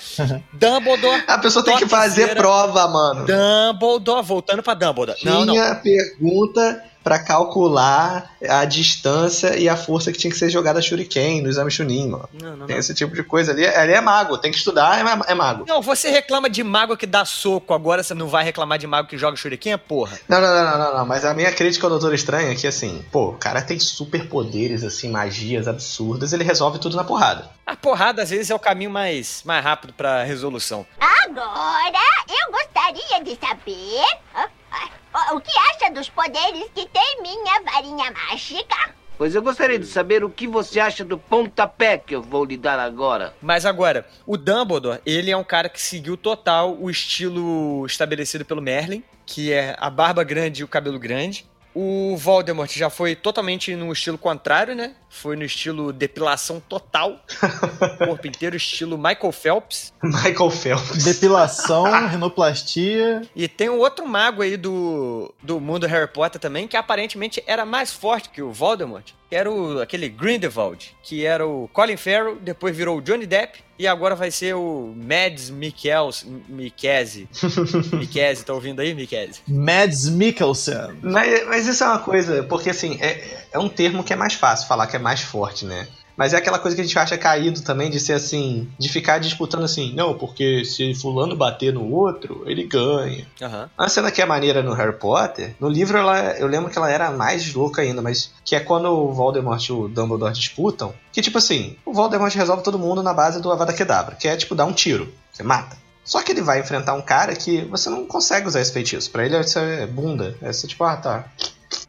S2: Dumbledore.
S5: A pessoa tem que fazer prova, mano.
S2: Dumbledore, voltando pra Dumbledore. Não, não.
S5: Tinha pergunta pra calcular a distância e a força que tinha que ser jogada a Shuriken no exame Chunin, mano.
S2: Não, não,
S5: Tem
S2: não.
S5: esse tipo de coisa ali. Ali é mago, tem que estudar, é, é mago.
S2: Não, você reclama de mago que dá soco, agora você não vai reclamar de mago que joga shuriken, porra?
S5: Não, não, não, não, não, não, mas a minha crítica ao Doutor Estranho é que, assim, pô, o cara tem superpoderes, assim, magias absurdas, ele resolve tudo na porrada.
S2: A porrada, às vezes, é o caminho mais, mais rápido pra resolução.
S6: Agora, eu gostaria de saber o que acha dos poderes que tem minha varinha mágica.
S7: Pois eu gostaria de saber o que você acha do pontapé que eu vou lhe dar agora.
S2: Mas agora, o Dumbledore, ele é um cara que seguiu total o estilo estabelecido pelo Merlin, que é a barba grande e o cabelo grande. O Voldemort já foi totalmente no estilo contrário, né? Foi no estilo depilação total. corpo inteiro, estilo Michael Phelps.
S5: Michael Phelps.
S4: Depilação, rinoplastia.
S2: E tem um outro mago aí do, do mundo Harry Potter também, que aparentemente era mais forte que o Voldemort, que era o, aquele Grindelwald, que era o Colin Farrell, depois virou o Johnny Depp, e agora vai ser o Mads Mikkels, Mikkese. Mikkese, tá ouvindo aí, Mikkese?
S4: Mads Mikkelsen.
S5: Mas, mas isso é uma coisa, porque assim, é, é um termo que é mais fácil falar, que é mais forte, né? Mas é aquela coisa que a gente acha caído também de ser assim, de ficar disputando assim, não, porque se fulano bater no outro, ele ganha.
S2: Aham.
S5: Uma cena que é maneira no Harry Potter, no livro ela, eu lembro que ela era mais louca ainda, mas que é quando o Voldemort e o Dumbledore disputam, que tipo assim, o Voldemort resolve todo mundo na base do Avada Kedavra, que é tipo dar um tiro, você mata. Só que ele vai enfrentar um cara que você não consegue usar esse feitiço. Pra ele isso é bunda. É tipo, ah, tá.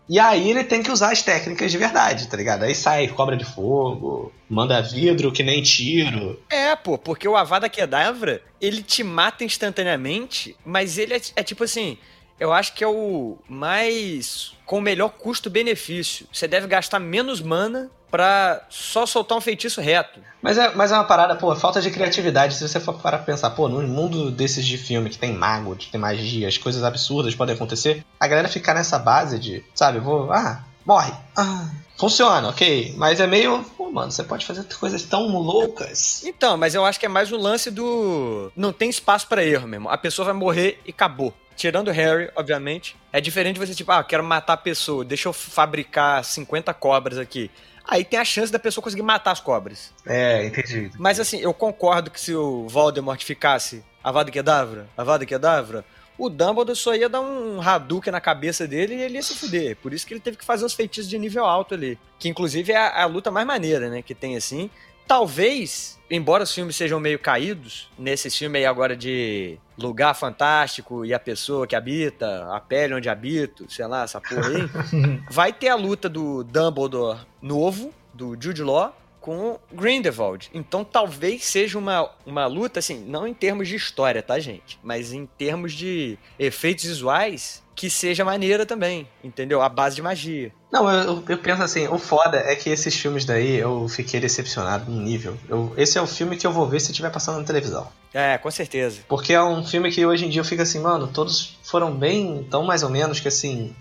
S5: E aí ele tem que usar as técnicas de verdade, tá ligado? Aí sai cobra de fogo, manda vidro que nem tiro.
S2: É, pô, porque o Avada Kedavra, ele te mata instantaneamente, mas ele é, é tipo assim, eu acho que é o mais com o melhor custo-benefício. Você deve gastar menos mana pra só soltar um feitiço reto.
S5: Mas é, mas é uma parada, pô, falta de criatividade. Se você for parar pra pensar, pô, no mundo desses de filme que tem mago, que tem magia, as coisas absurdas podem acontecer, a galera ficar nessa base de, sabe, vou, ah, morre. Ah, funciona, ok. Mas é meio, pô, mano, você pode fazer coisas tão loucas.
S2: Então, mas eu acho que é mais o lance do. Não tem espaço pra erro mesmo. A pessoa vai morrer e acabou. Tirando o Harry, obviamente. É diferente de você, tipo, ah, quero matar a pessoa, deixa eu fabricar 50 cobras aqui. Aí tem a chance da pessoa conseguir matar as cobras.
S5: É, entendi.
S2: Mas assim, eu concordo que se o Voldemort ficasse Avada Kedavra, Avada Kedavra, o Dumbledore só ia dar um Hadouken na cabeça dele e ele ia se fuder. Por isso que ele teve que fazer os feitiços de nível alto ali. Que inclusive é a, a luta mais maneira, né? Que tem assim. Talvez, embora os filmes sejam meio caídos, nesse filme aí agora de Lugar Fantástico e a pessoa que habita, a pele onde habito, sei lá, essa porra aí, vai ter a luta do Dumbledore novo, do Jude Law, com Grindelwald. Então talvez seja uma, uma luta, assim, não em termos de história, tá, gente? Mas em termos de efeitos visuais, que seja maneira também, entendeu? A base de magia.
S5: Não, eu, eu penso assim, o foda é que esses filmes daí eu fiquei decepcionado num nível. Eu, esse é o filme que eu vou ver se estiver passando na televisão.
S2: É, com certeza.
S5: Porque é um filme que hoje em dia eu fico assim, mano, todos foram bem, tão mais ou menos que assim.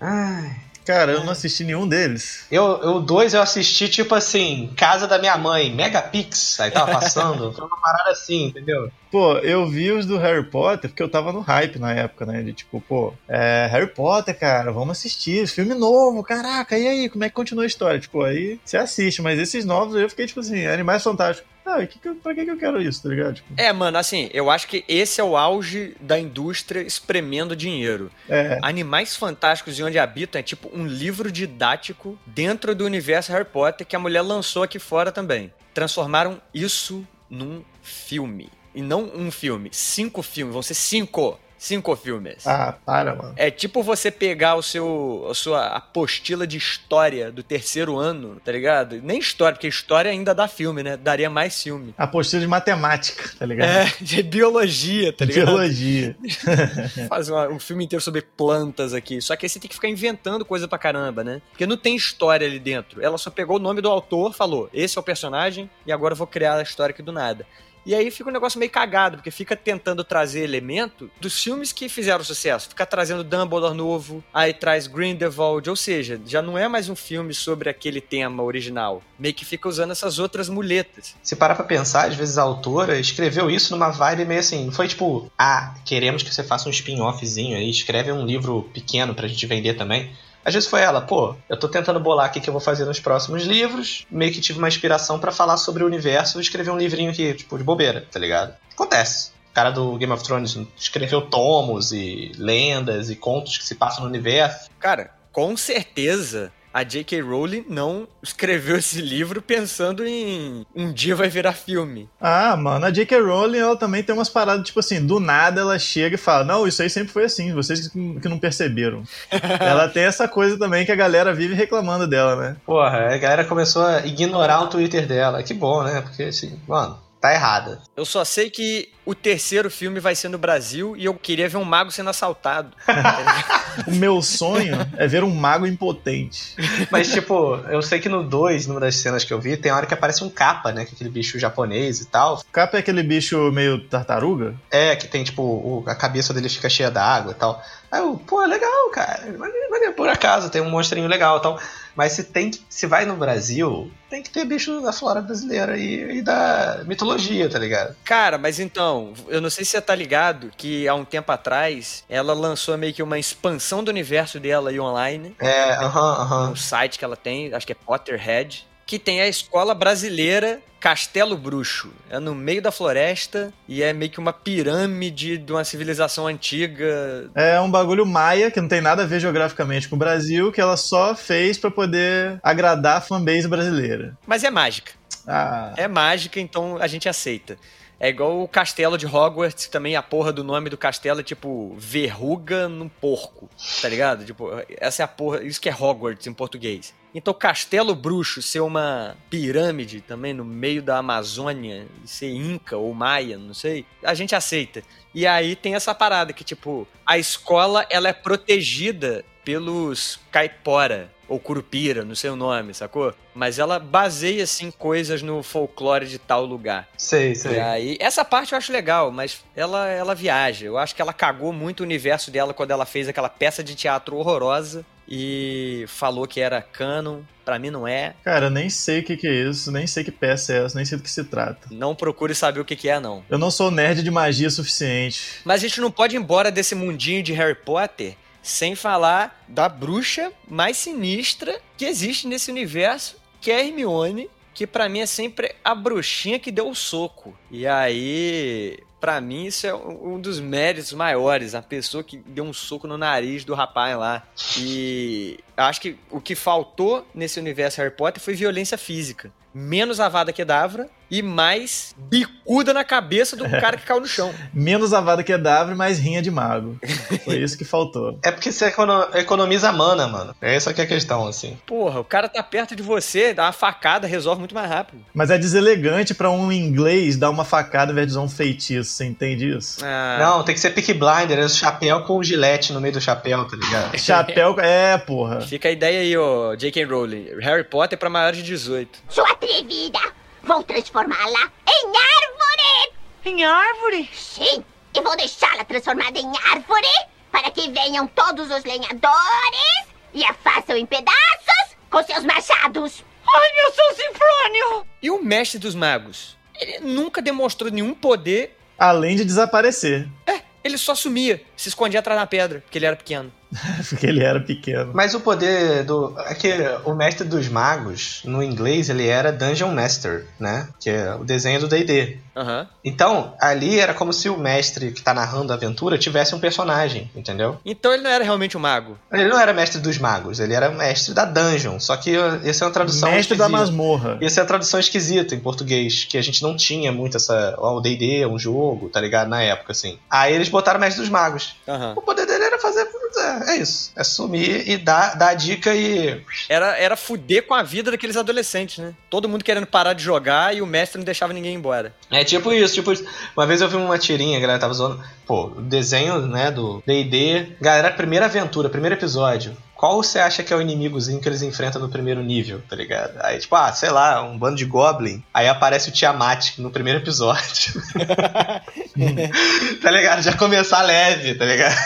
S5: Ai.
S4: Cara, eu não assisti nenhum deles.
S5: Eu, eu dois eu assisti, tipo assim, Casa da Minha Mãe, Megapix, aí tava passando. Foi uma parada assim, entendeu?
S4: Pô, eu vi os do Harry Potter porque eu tava no hype na época, né? De tipo, pô, é, Harry Potter, cara, vamos assistir. Filme novo, caraca, e aí? Como é que continua a história? Tipo, aí você assiste, mas esses novos eu fiquei, tipo assim, Animais Fantásticos. Ah, que que eu- pra que, que eu quero isso, tá ligado? Tipo,
S2: É, mano, assim, eu acho que esse é o auge da indústria espremendo dinheiro.
S4: é.
S2: Animais Fantásticos e Onde Habitam é tipo um livro didático dentro do universo Harry Potter que a mulher lançou aqui fora também. Transformaram isso num filme. E não um filme, cinco filmes, vão ser cinco. Cinco filmes.
S4: Ah, para, mano.
S2: É tipo você pegar o seu, a sua apostila de história do terceiro ano, tá ligado? Nem história, porque história ainda dá filme, né? Daria mais filme.
S4: Apostila de matemática, tá ligado?
S2: É, de biologia, tá ligado?
S4: Biologia.
S2: Fazer um filme inteiro sobre plantas aqui. Só que aí você tem que ficar inventando coisa pra caramba, né? Porque não tem história ali dentro. Ela só pegou o nome do autor, falou: esse é o personagem, e agora eu vou criar a história aqui do nada. E aí fica um negócio meio cagado, porque fica tentando trazer elemento dos filmes que fizeram sucesso. Fica trazendo Dumbledore novo, aí traz Grindelwald, ou seja, já não é mais um filme sobre aquele tema original. Meio que fica usando essas outras muletas.
S5: Se parar pra pensar, às vezes a autora escreveu isso numa vibe meio assim, não foi tipo, ah, queremos que você faça um spin-offzinho aí, escreve um livro pequeno pra gente vender também. Às vezes foi ela, pô, eu tô tentando bolar o que eu vou fazer nos próximos livros, meio que tive uma inspiração pra falar sobre o universo e escrever um livrinho aqui, tipo, de bobeira, tá ligado? Acontece. O cara do Game of Thrones escreveu tomos e lendas e contos que se passam no universo.
S2: Cara, com certeza a J.K. Rowling não escreveu esse livro pensando em um dia vai virar filme.
S4: Ah, mano, a J.K. Rowling, ela também tem umas paradas, tipo assim, do nada ela chega e fala, não, isso aí sempre foi assim, vocês que que não perceberam. ela tem essa coisa também que a galera vive reclamando dela, né?
S5: Porra, a galera começou a ignorar o Twitter dela. Que bom, né? Porque assim, mano, tá errada.
S2: Eu só sei que o terceiro filme vai ser no Brasil e eu queria ver um mago sendo assaltado.
S4: O meu sonho é ver um mago impotente.
S5: Mas, tipo, eu sei que no 2, numa das cenas que eu vi, tem hora que aparece um capa, né? Que é aquele bicho japonês e tal.
S4: Capa é aquele bicho meio tartaruga?
S5: É, que tem, tipo, o- a cabeça dele fica cheia d'água e tal. Aí eu, pô, é legal, cara. Mas, por acaso, tem um monstrinho legal e tal. Mas se tem que- se vai no Brasil, tem que ter bicho da flora brasileira e, e da mitologia, tá ligado?
S2: Cara, mas então, eu não sei se você tá ligado que há um tempo atrás ela lançou meio que uma expansão do universo dela aí online.
S5: É, aham, aham.
S2: um site que ela tem, acho que é Potterhead, que tem a escola brasileira Castelo Bruxo. É no meio da floresta e é meio que uma pirâmide de uma civilização antiga.
S4: É um bagulho maia, que não tem nada a ver geograficamente com o Brasil, que ela só fez pra poder agradar a fanbase brasileira.
S2: Mas é mágica.
S4: Ah,
S2: É mágica, então a gente aceita. É igual o castelo de Hogwarts, também a porra do nome do castelo é tipo verruga num porco, tá ligado? Tipo, essa é a porra, isso que é Hogwarts em português. Então, Castelo Bruxo ser uma pirâmide também no meio da Amazônia, e ser Inca ou Maia, não sei, a gente aceita. E aí tem essa parada que, tipo, a escola ela é protegida pelos caipora ou curupira, não sei o nome, sacou? Mas ela baseia, assim, coisas no folclore de tal lugar.
S5: Sei,
S2: E
S5: sei.
S2: aí, essa parte eu acho legal, mas ela, ela viaja. Eu acho que ela cagou muito o universo dela quando ela fez aquela peça de teatro horrorosa e falou que era canon. Pra mim não é.
S4: cara, eu nem sei o que, que é isso, nem sei que peça é essa, nem sei do que se trata.
S2: Não procure saber o que, que é, não.
S4: Eu não sou nerd de magia suficiente.
S2: Mas a gente não pode ir embora desse mundinho de Harry Potter sem falar da bruxa mais sinistra que existe nesse universo, que é Hermione, que pra mim é sempre a bruxinha que deu o soco. E aí, pra mim isso é um dos méritos maiores, a pessoa que deu um soco no nariz do rapaz lá. E acho que o que faltou nesse universo Harry Potter foi violência física. Menos Avada Kedavra e mais bicuda na cabeça do cara que caiu no chão.
S4: Menos avada Kedavra, mais rinha de mago. Foi isso que faltou.
S5: É porque você econo- economiza mana, mano. Essa que é a questão, assim.
S2: Porra, o cara tá perto de você, dá uma facada, resolve muito mais rápido.
S4: Mas é deselegante pra um inglês dar uma facada ao invés de usar um feitiço, você entende isso?
S2: Ah,
S5: Não, tem que ser Peak Blinder, é o chapéu com o gilete no meio do chapéu, tá ligado?
S4: Chapéu. É, porra.
S2: Fica a ideia aí, ó, J.K. Rowling. Harry Potter pra maiores de 18.
S6: Sua atrevida! Vou transformá-la em árvore!
S1: Em árvore?
S6: Sim, e vou deixá-la transformada em árvore para que venham todos os lenhadores e a façam em pedaços com seus machados.
S1: Ai, meu São Sinfrônio!
S2: E o Mestre dos Magos? Ele nunca demonstrou nenhum poder.
S4: Além de desaparecer.
S2: É, ele só sumia, se escondia atrás da pedra, porque ele era pequeno.
S4: Porque ele era pequeno.
S5: Mas o poder do. É que o mestre dos magos, no inglês, ele era Dungeon Master, né? Que é o desenho do DD.
S2: Aham.
S5: Então, ali era como se o mestre que tá narrando a aventura tivesse um personagem, entendeu?
S2: Então ele não era realmente um mago.
S5: Ele não era mestre dos magos, ele era mestre da dungeon. Só que essa é uma tradução.
S4: Mestre da
S5: esquisita.
S4: masmorra.
S5: Essa é a tradução esquisita em português, que a gente não tinha muito essa. Ó, o DD, um jogo, tá ligado? Na época, assim. Aí eles botaram mestre dos magos.
S2: Aham.
S5: O poder dele. É, é isso. É sumir e dar, dar a dica e.
S2: Era, era fuder com a vida daqueles adolescentes, né? Todo mundo querendo parar de jogar e o mestre não deixava ninguém embora.
S5: É tipo isso, tipo isso. Uma vez eu vi uma tirinha, a galera tava zoando. Pô, o desenho, né, do DD. Galera, primeira aventura, primeiro episódio. Qual você acha que é o inimigozinho que eles enfrentam no primeiro nível, tá ligado? Aí, tipo, ah, sei lá, um bando de Goblin. Aí aparece o Tiamat no primeiro episódio. tá ligado? Já começar leve, tá ligado?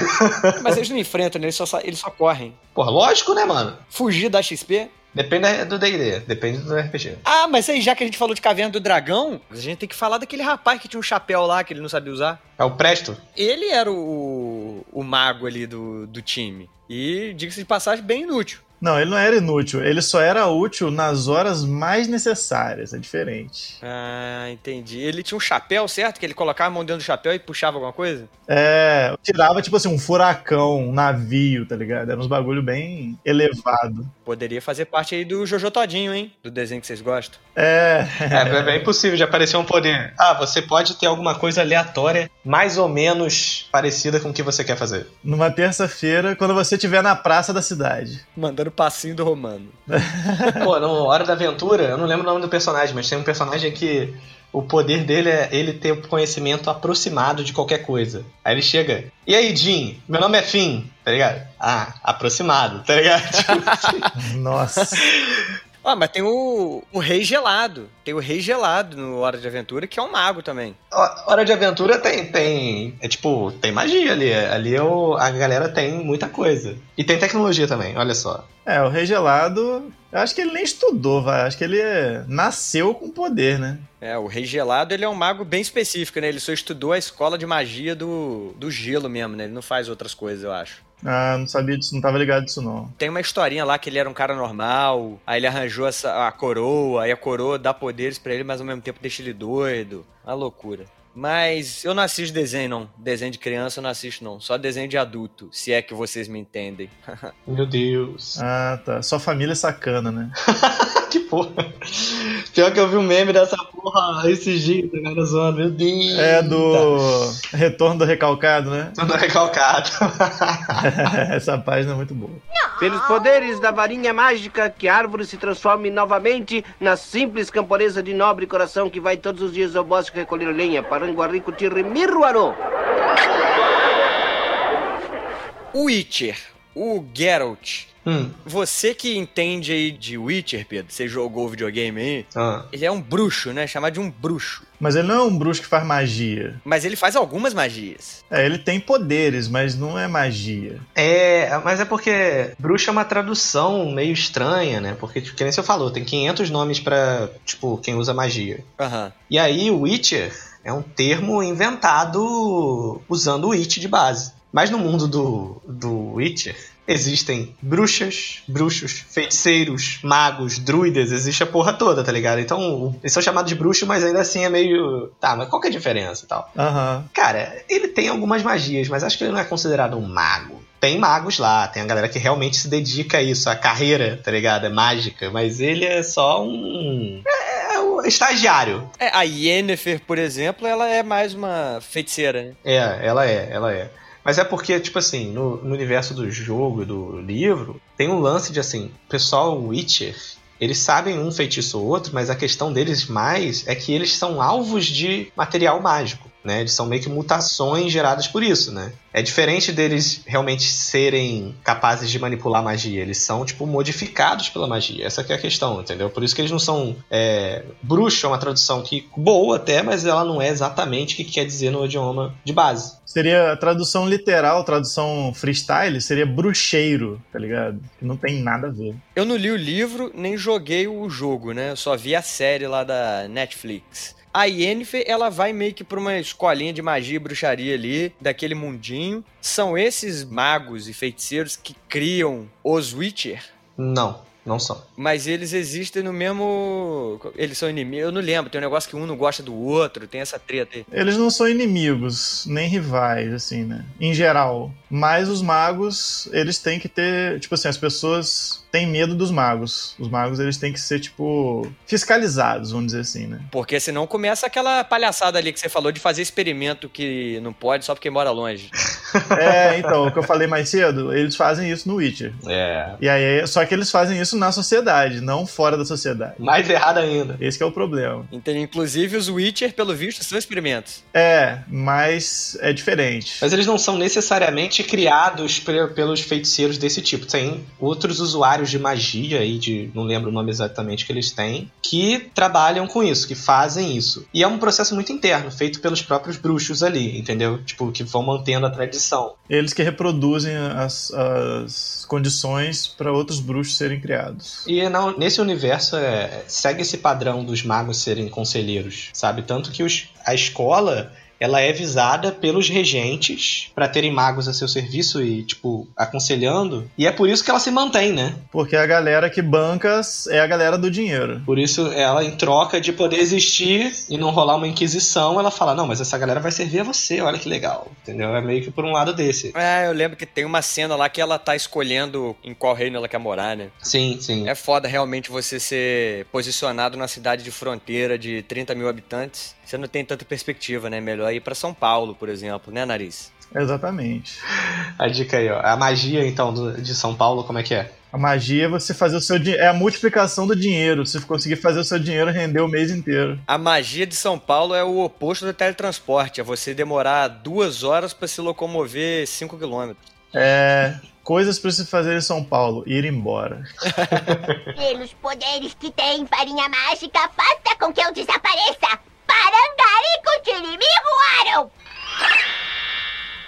S2: Mas eles não enfrentam, né? Eles só, eles só correm.
S5: Porra, lógico, né, mano?
S2: Fugir da XP?
S5: Depende do D&D, depende do RPG.
S2: Ah, mas aí, já que a gente falou de Caverna do Dragão, a gente tem que falar daquele rapaz que tinha um chapéu lá que ele não sabia usar.
S5: É o Presto?
S2: Ele era o, o mago ali do, do time. E, diga-se de passagem, bem inútil.
S4: Não, ele não era inútil, ele só era útil nas horas mais necessárias, é diferente.
S2: Ah, entendi. Ele tinha um chapéu, certo? Que ele colocava a mão dentro do chapéu e puxava alguma coisa?
S4: É, tirava tipo assim um furacão, um navio, tá ligado? Era uns bagulho bem elevado.
S2: Poderia fazer parte aí do Jojo Todinho, hein? Do desenho que vocês gostam.
S4: É,
S5: É, é bem possível de aparecer um poder. Ah, você pode ter alguma coisa aleatória, mais ou menos parecida com o que você quer fazer.
S4: numa terça-feira, quando você estiver na praça da cidade.
S2: Mandando passinho do Romano.
S5: Pô, no Hora da Aventura, eu não lembro o nome do personagem, mas tem um personagem que o poder dele é ele ter o conhecimento aproximado de qualquer coisa. Aí ele chega, e aí, Jim? Meu nome é Finn, tá ligado? Ah, aproximado, tá ligado? Tipo assim.
S4: Nossa.
S2: Ah, mas tem o, o Rei Gelado. Tem o Rei Gelado no Hora de Aventura, que é um mago também.
S5: Ho- Hora de Aventura tem, tem, é tipo, tem magia ali. Ali é o- a galera tem muita coisa. E tem tecnologia também, olha só.
S4: É, o Rei Gelado, eu acho que ele nem estudou, vai. Acho que ele é- nasceu com poder, né?
S2: É, o Rei Gelado, ele é um mago bem específico, né? Ele só estudou a escola de magia do, do gelo mesmo, né? Ele não faz outras coisas, eu acho.
S4: Ah, não sabia disso, não tava ligado disso não.
S2: Tem uma historinha lá que ele era um cara normal, aí ele arranjou essa, a coroa, aí a coroa dá poderes pra ele, mas ao mesmo tempo deixa ele doido. Uma loucura. Mas eu não assisto desenho, não. Desenho de criança eu não assisto, não. Só desenho de adulto, se é que vocês me entendem.
S5: Meu Deus.
S4: Ah, tá. Sua família é sacana, né?
S5: que porra. Pior que eu vi um meme dessa porra esses dias, a galera zoando. Meu Deus.
S4: É do Retorno do Recalcado, né?
S5: Tudo recalcado.
S4: Essa página é muito boa.
S7: Pelos poderes da varinha mágica, que a árvore se transforme novamente na simples camponesa de nobre coração que vai todos os dias ao bosque recolher lenha, paranguari, cutirre, mirruarô.
S2: O Witcher, o Geralt.
S5: Hum.
S2: Você que entende aí de Witcher, Pedro, você jogou o videogame aí,
S5: Ah.
S2: ele é um bruxo, né? Chamado de um bruxo.
S4: Mas ele não é um bruxo que faz magia.
S2: Mas ele faz algumas magias.
S4: É, ele tem poderes, mas não é magia.
S5: É, mas é porque bruxa é uma tradução meio estranha, né? Porque, tipo, que nem você falou, tem 500 nomes pra, tipo, quem usa magia.
S2: Aham.
S5: E aí, o Witcher é um termo inventado usando o Witch de base. Mas no mundo do, do Witcher, existem bruxas, bruxos, feiticeiros, magos, druidas, existe a porra toda, tá ligado? Então, eles são chamados de bruxo, mas ainda assim é meio. Tá, mas qual que é a diferença e tal?
S4: Aham.
S5: Cara, ele tem algumas magias, mas acho que ele não é considerado um mago. Tem magos lá, tem a galera que realmente se dedica a isso, a carreira, tá ligado? É mágica, mas ele é só um. É, é um estagiário.
S2: É, a Yennefer, por exemplo, ela é mais uma feiticeira, né?
S5: É, ela é, ela é. Mas é porque, tipo assim, no, no universo do jogo e do livro, tem um lance de assim, o pessoal Witcher, eles sabem um feitiço ou outro, mas a questão deles mais é que eles são alvos de material mágico. Né? Eles são meio que mutações geradas por isso, né? É diferente deles realmente serem capazes de manipular magia. Eles são, tipo, modificados pela magia. Essa que é a questão, entendeu? Por isso que eles não são. É... Bruxo é uma tradução que boa até, mas ela não é exatamente o que quer dizer no idioma de base.
S4: Seria a tradução literal, tradução freestyle, seria bruxeiro, tá ligado? Que não tem nada a ver.
S2: Eu não li o livro, nem joguei o jogo, né? Eu só vi a série lá da Netflix. A Yennefer, ela vai meio que pra uma escolinha de magia e bruxaria ali, daquele mundinho. São esses magos e feiticeiros que criam os Witcher,
S5: Não, não são.
S2: mas eles existem no mesmo... Eles são inimigos, eu não lembro, tem um negócio que um não gosta do outro, tem essa treta aí.
S4: Eles não são inimigos, nem rivais, assim, né? Em geral. Mas os magos, eles têm que ter. Tipo assim, as pessoas têm medo dos magos. Os magos, eles têm que ser, tipo, fiscalizados, vamos dizer assim, né?
S2: Porque senão começa aquela palhaçada ali que você falou de fazer experimento que não pode só porque mora longe.
S4: É, então, o que eu falei mais cedo, eles fazem isso no Witcher.
S5: É.
S4: E aí, só que eles fazem isso na sociedade, não fora da sociedade.
S5: Mais errado ainda.
S4: Esse que é o problema.
S2: Então, inclusive, os Witcher, pelo visto, são experimentos.
S4: É, mas é diferente.
S5: Mas eles não são necessariamente criados pe- pelos feiticeiros desse tipo. Tem outros usuários de magia aí, de não lembro o nome exatamente que eles têm, que trabalham com isso, que fazem isso. E é um processo muito interno, feito pelos próprios bruxos ali, entendeu? Tipo, que vão mantendo a tradição.
S4: Eles que reproduzem as, as condições para outros bruxos serem criados.
S5: E nesse universo é, segue esse padrão dos magos serem conselheiros, sabe? Tanto que os, a escola ela é visada pelos regentes para terem magos a seu serviço e, tipo, aconselhando. E é por isso que ela se mantém, né?
S4: Porque a galera que banca é a galera do dinheiro.
S5: Por isso, ela, em troca de poder existir e não rolar uma inquisição, ela fala: Não, mas essa galera vai servir a você, olha que legal. Entendeu? É meio que por um lado desse.
S2: É, eu lembro que tem uma cena lá que ela tá escolhendo em qual reino ela quer morar, né?
S5: Sim, sim.
S2: É foda realmente você ser posicionado numa cidade de fronteira de 30 mil habitantes. Você não tem tanta perspectiva, né? Melhor ir pra São Paulo, por exemplo, né, Nariz?
S4: Exatamente.
S5: A dica aí, ó. A magia, então, do- de São Paulo, como é que é?
S4: A magia é você fazer o seu dinheiro. É a multiplicação do dinheiro. Você conseguir fazer o seu dinheiro render o mês inteiro.
S2: A magia de São Paulo é o oposto do teletransporte. É você demorar duas horas pra se locomover 5 quilômetros.
S4: É. Coisas pra se fazer em São Paulo. Ir embora.
S6: Pelos poderes que tem varinha mágica, faça com que eu desapareça! Parangarico Tirimi voaram!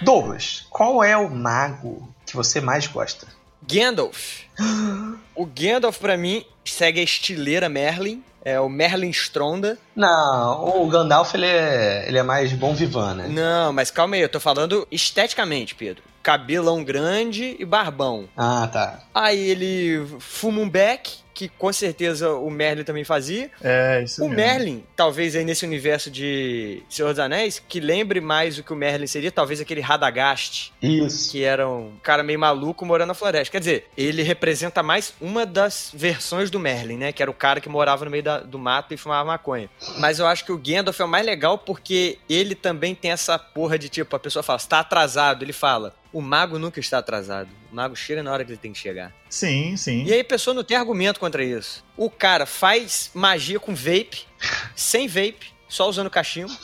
S5: Douglas, qual é o mago que você mais gosta?
S2: Gandalf. O Gandalf, pra mim, segue a estileira Merlin. É o Merlin Stronda.
S5: Não, o Gandalf ele é, ele é mais bom vivan, né?
S2: Não, mas calma aí, eu tô falando esteticamente, Pedro. Cabelão grande e barbão.
S5: Ah, tá.
S2: Aí ele fuma um beck, que com certeza o Merlin também fazia.
S4: É, isso
S2: O
S4: mesmo.
S2: Merlin, talvez aí nesse universo de Senhor dos Anéis, que lembre mais o que o Merlin seria, talvez aquele Radagast,
S5: Isso.
S2: que era um cara meio maluco morando na floresta. Quer dizer, ele representa mais uma das versões do Merlin, né? Que era o cara que morava no meio da- do mato e fumava maconha. Mas eu acho que o Gandalf é o mais legal porque ele também tem essa porra de tipo, a pessoa fala, está atrasado. Ele fala, o mago nunca está atrasado. O mago chega na hora que ele tem que chegar.
S4: Sim, sim.
S2: E aí a pessoa não tem argumento contra isso. O cara faz magia com vape, sem vape, só usando cachimbo,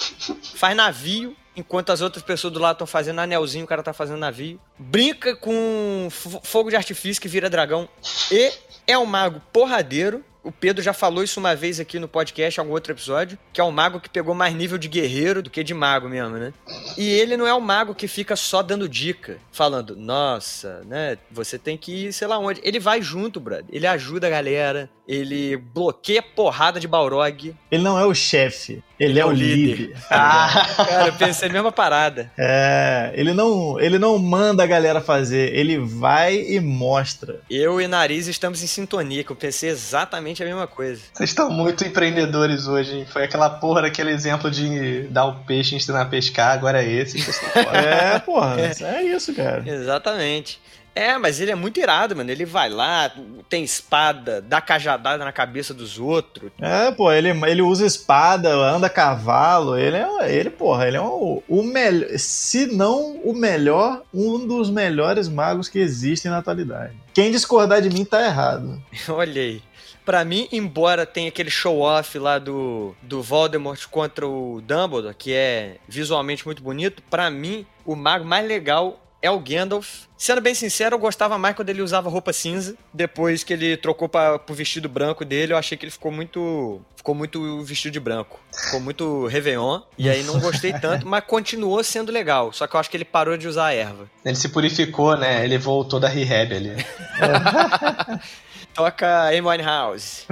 S2: faz navio, enquanto as outras pessoas do lado estão fazendo anelzinho, o cara tá fazendo navio. Brinca com fo- fogo de artifício que vira dragão. E é um mago porradeiro. O Pedro já falou isso uma vez aqui no podcast, em algum outro episódio, que é um mago que pegou mais nível de guerreiro do que de mago mesmo, né? E ele não é um mago que fica só dando dica, falando, nossa, né, você tem que ir sei lá onde. Ele vai junto, brother. Ele ajuda a galera, ele bloqueia porrada de Balrog.
S4: Ele não é o chefe, ele, é, o líder.
S5: Ah,
S2: Cara, eu pensei a mesma parada.
S4: É, ele não, ele não manda a galera fazer, ele vai e mostra.
S2: Eu e Nariz estamos em sintonia, que eu pensei exatamente a mesma coisa.
S5: vocês estão muito empreendedores hoje, hein? Foi aquela porra daquele exemplo de dar o peixe e ensinar a pescar, agora é esse. vocês estão fora.
S4: É, porra, é isso, cara.
S2: Exatamente. É, mas ele é muito irado, mano. Ele vai lá, tem espada, dá cajadada na cabeça dos outros.
S4: É, pô, ele, ele usa espada, anda a cavalo, ele é, ele, porra, ele é o, o melhor, se não o melhor, um dos melhores magos que existem na atualidade. Quem discordar de mim tá errado.
S2: Olha aí. Pra mim, embora tenha aquele show-off lá do, do Voldemort contra o Dumbledore, que é visualmente muito bonito, pra mim, o mago mais legal é o Gandalf. Sendo bem sincero, eu gostava mais quando ele usava roupa cinza. Depois que ele trocou pra, pro vestido branco dele, eu achei que ele ficou muito. Ficou muito vestido de branco. Ficou muito Réveillon. E aí não gostei tanto, mas continuou sendo legal. Só que eu acho que ele parou de usar a erva.
S5: Ele se purificou, né? Ele voltou da rehab ali.
S2: Toca Amy Winehouse.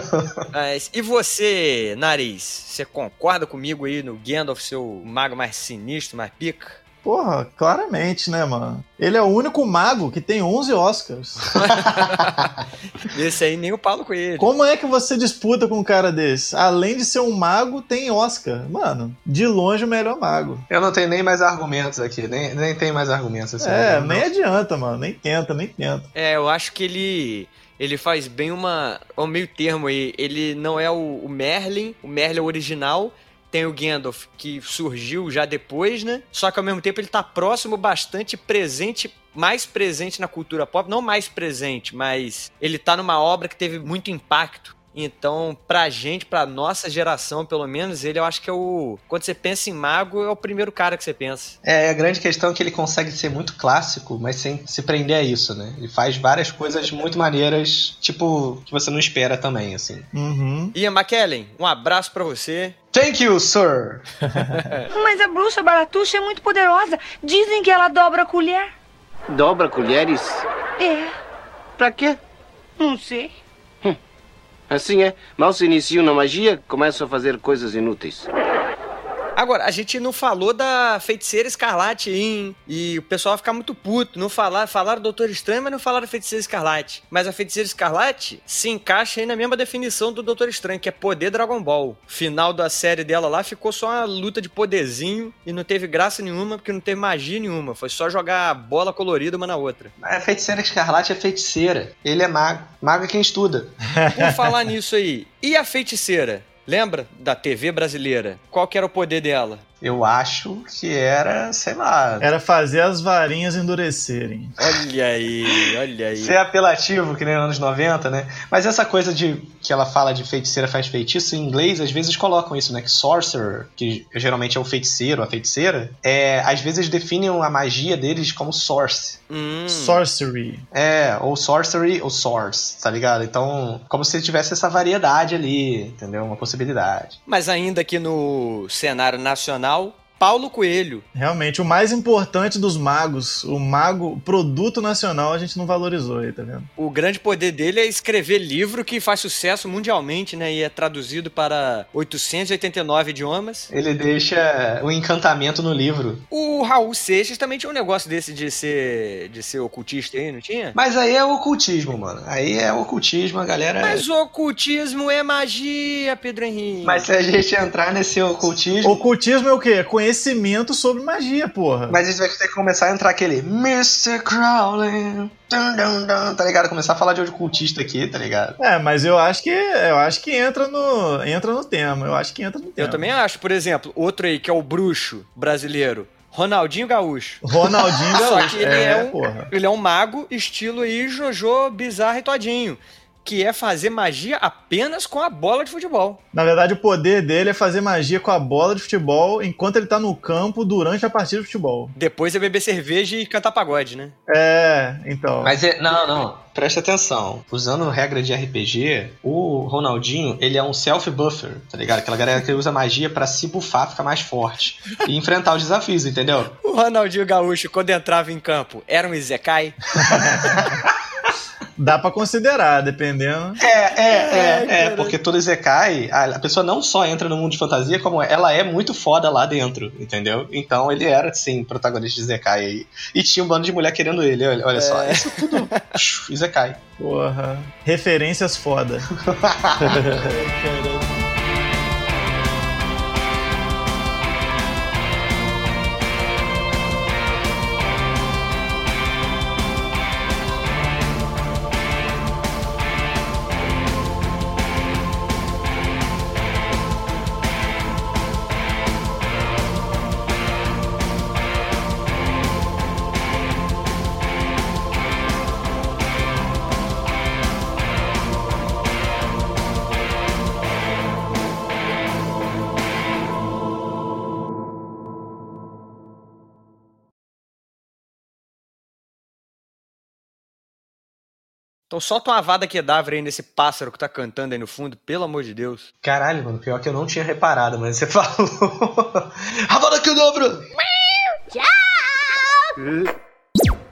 S2: Mas, e você, Nariz? Você concorda comigo aí no Gandalf, seu mago mais sinistro, mais pica?
S4: Porra, claramente, né, mano? Ele é o único mago que tem 11 Oscars.
S2: Esse aí nem o Paulo Coelho.
S4: Como é que você disputa com um cara desse? Além de ser um mago, tem Oscar. Mano, de longe o melhor mago.
S5: Eu não tenho nem mais argumentos aqui, nem, nem tem mais argumentos assim.
S4: É,
S5: Não.
S4: nem adianta, mano. Nem tenta, nem tenta.
S2: É, eu acho que ele. Ele faz bem uma. Um meio termo aí. Ele não é o, o Merlin, o Merlin é o original. Tem o Gandalf, que surgiu já depois, né? Só que ao mesmo tempo ele tá próximo, bastante presente, mais presente na cultura pop. Não mais presente, mas ele tá numa obra que teve muito impacto. Então, pra gente, pra nossa geração, pelo menos, ele eu acho que é o. Quando você pensa em mago, é o primeiro cara que você pensa.
S5: É, a grande questão é que ele consegue ser muito clássico, mas sem se prender a isso, né? Ele faz várias coisas muito maneiras, tipo, que você não espera também, assim.
S4: Uhum.
S2: Ian McKellen, um abraço pra você.
S5: Thank you, sir!
S1: Mas a bruxa Baratuxa é muito poderosa. Dizem que ela dobra a colher.
S7: Dobra colheres?
S1: É,
S7: Pra quê?
S1: não sei.
S7: Assim é. Mal se iniciam na magia, começam a fazer coisas inúteis.
S2: Agora, a gente não falou da feiticeira escarlate aí, hein? E o pessoal ficar muito puto. Não falar, falaram Doutor Estranho, mas não falaram feiticeira escarlate. Mas a feiticeira escarlate se encaixa aí na mesma definição do Doutor Estranho, que é poder Dragon Ball. Final da série dela lá ficou só uma luta de poderzinho e não teve graça nenhuma, porque não teve magia nenhuma. Foi só jogar bola colorida uma na outra.
S5: A feiticeira escarlate é feiticeira. Ele é mago. Mago é quem estuda.
S2: Por falar nisso aí, e a feiticeira? Lembra da TV brasileira? Qual que era o poder dela?
S5: Eu acho que era, sei lá.
S4: Era fazer as varinhas endurecerem.
S2: Olha aí, olha aí.
S5: Ser apelativo, que nem nos anos 90, né? Mas essa coisa de que ela fala de feiticeira faz feitiço, em inglês, às vezes colocam isso, né? Que sorcerer, que geralmente é o feiticeiro, a feiticeira, é, às vezes definem a magia deles como source.
S2: Hum.
S4: Sorcery.
S5: É, ou sorcery ou source, tá ligado? Então, como se tivesse essa variedade ali, entendeu? Uma possibilidade.
S2: Mas ainda aqui no cenário nacional, canal Paulo Coelho.
S4: Realmente, o mais importante dos magos, o mago, o produto nacional, a gente não valorizou aí, tá vendo?
S2: O grande poder dele é escrever livro que faz sucesso mundialmente, né? E é traduzido para 889 idiomas.
S5: Ele deixa o encantamento no livro.
S2: O Raul Seixas também tinha um negócio desse de ser, de ser ocultista aí, não tinha?
S5: Mas aí é ocultismo, mano. Aí é ocultismo, a galera.
S2: Mas o ocultismo é magia, Pedro Henrique.
S5: Mas se a gente entrar nesse ocultismo.
S4: Ocultismo é o quê? Conhecimento sobre magia, porra.
S5: Mas a gente vai ter que começar a entrar aquele Mr. Crowley. Dun, dun, dun, tá ligado? Começar a falar de ocultista aqui, tá ligado?
S4: É, mas eu acho que eu acho que entra no entra no tema. Eu acho que entra no tema.
S2: Eu também acho, por exemplo, outro aí que é o bruxo brasileiro, Ronaldinho Gaúcho.
S4: Ronaldinho
S2: Só
S4: Gaúcho.
S2: que ele é, um,
S4: porra.
S2: ele é um mago estilo aí Jojo bizarro e todinho, que é fazer magia apenas com a bola de futebol.
S4: Na verdade, o poder dele é fazer magia com a bola de futebol enquanto ele tá no campo durante a partida de futebol.
S2: Depois é beber cerveja e cantar pagode, né?
S4: É, então.
S5: Mas é. Não, não. Presta atenção. Usando regra de RPG, o Ronaldinho, ele é um self-buffer, tá ligado? Aquela galera que usa magia pra se bufar, ficar mais forte. E enfrentar os desafios, entendeu?
S2: O Ronaldinho Gaúcho, quando entrava em campo, era um Izekai?
S4: Dá pra considerar, dependendo.
S5: É, é, é, é, porque todo Zekai, a, a pessoa não só entra no mundo de fantasia, como ela é muito foda lá dentro, entendeu? Então ele era, sim, protagonista de Zekai aí. E tinha um bando de mulher querendo ele, olha, olha só. Isso tudo. Zekai.
S4: Porra. Referências foda.
S2: Então solta uma vada quedáver aí nesse pássaro que tá cantando aí no fundo, pelo amor de Deus.
S5: Caralho, mano, pior que eu não tinha reparado, mas você falou. Havana que dobro!
S6: Tchau!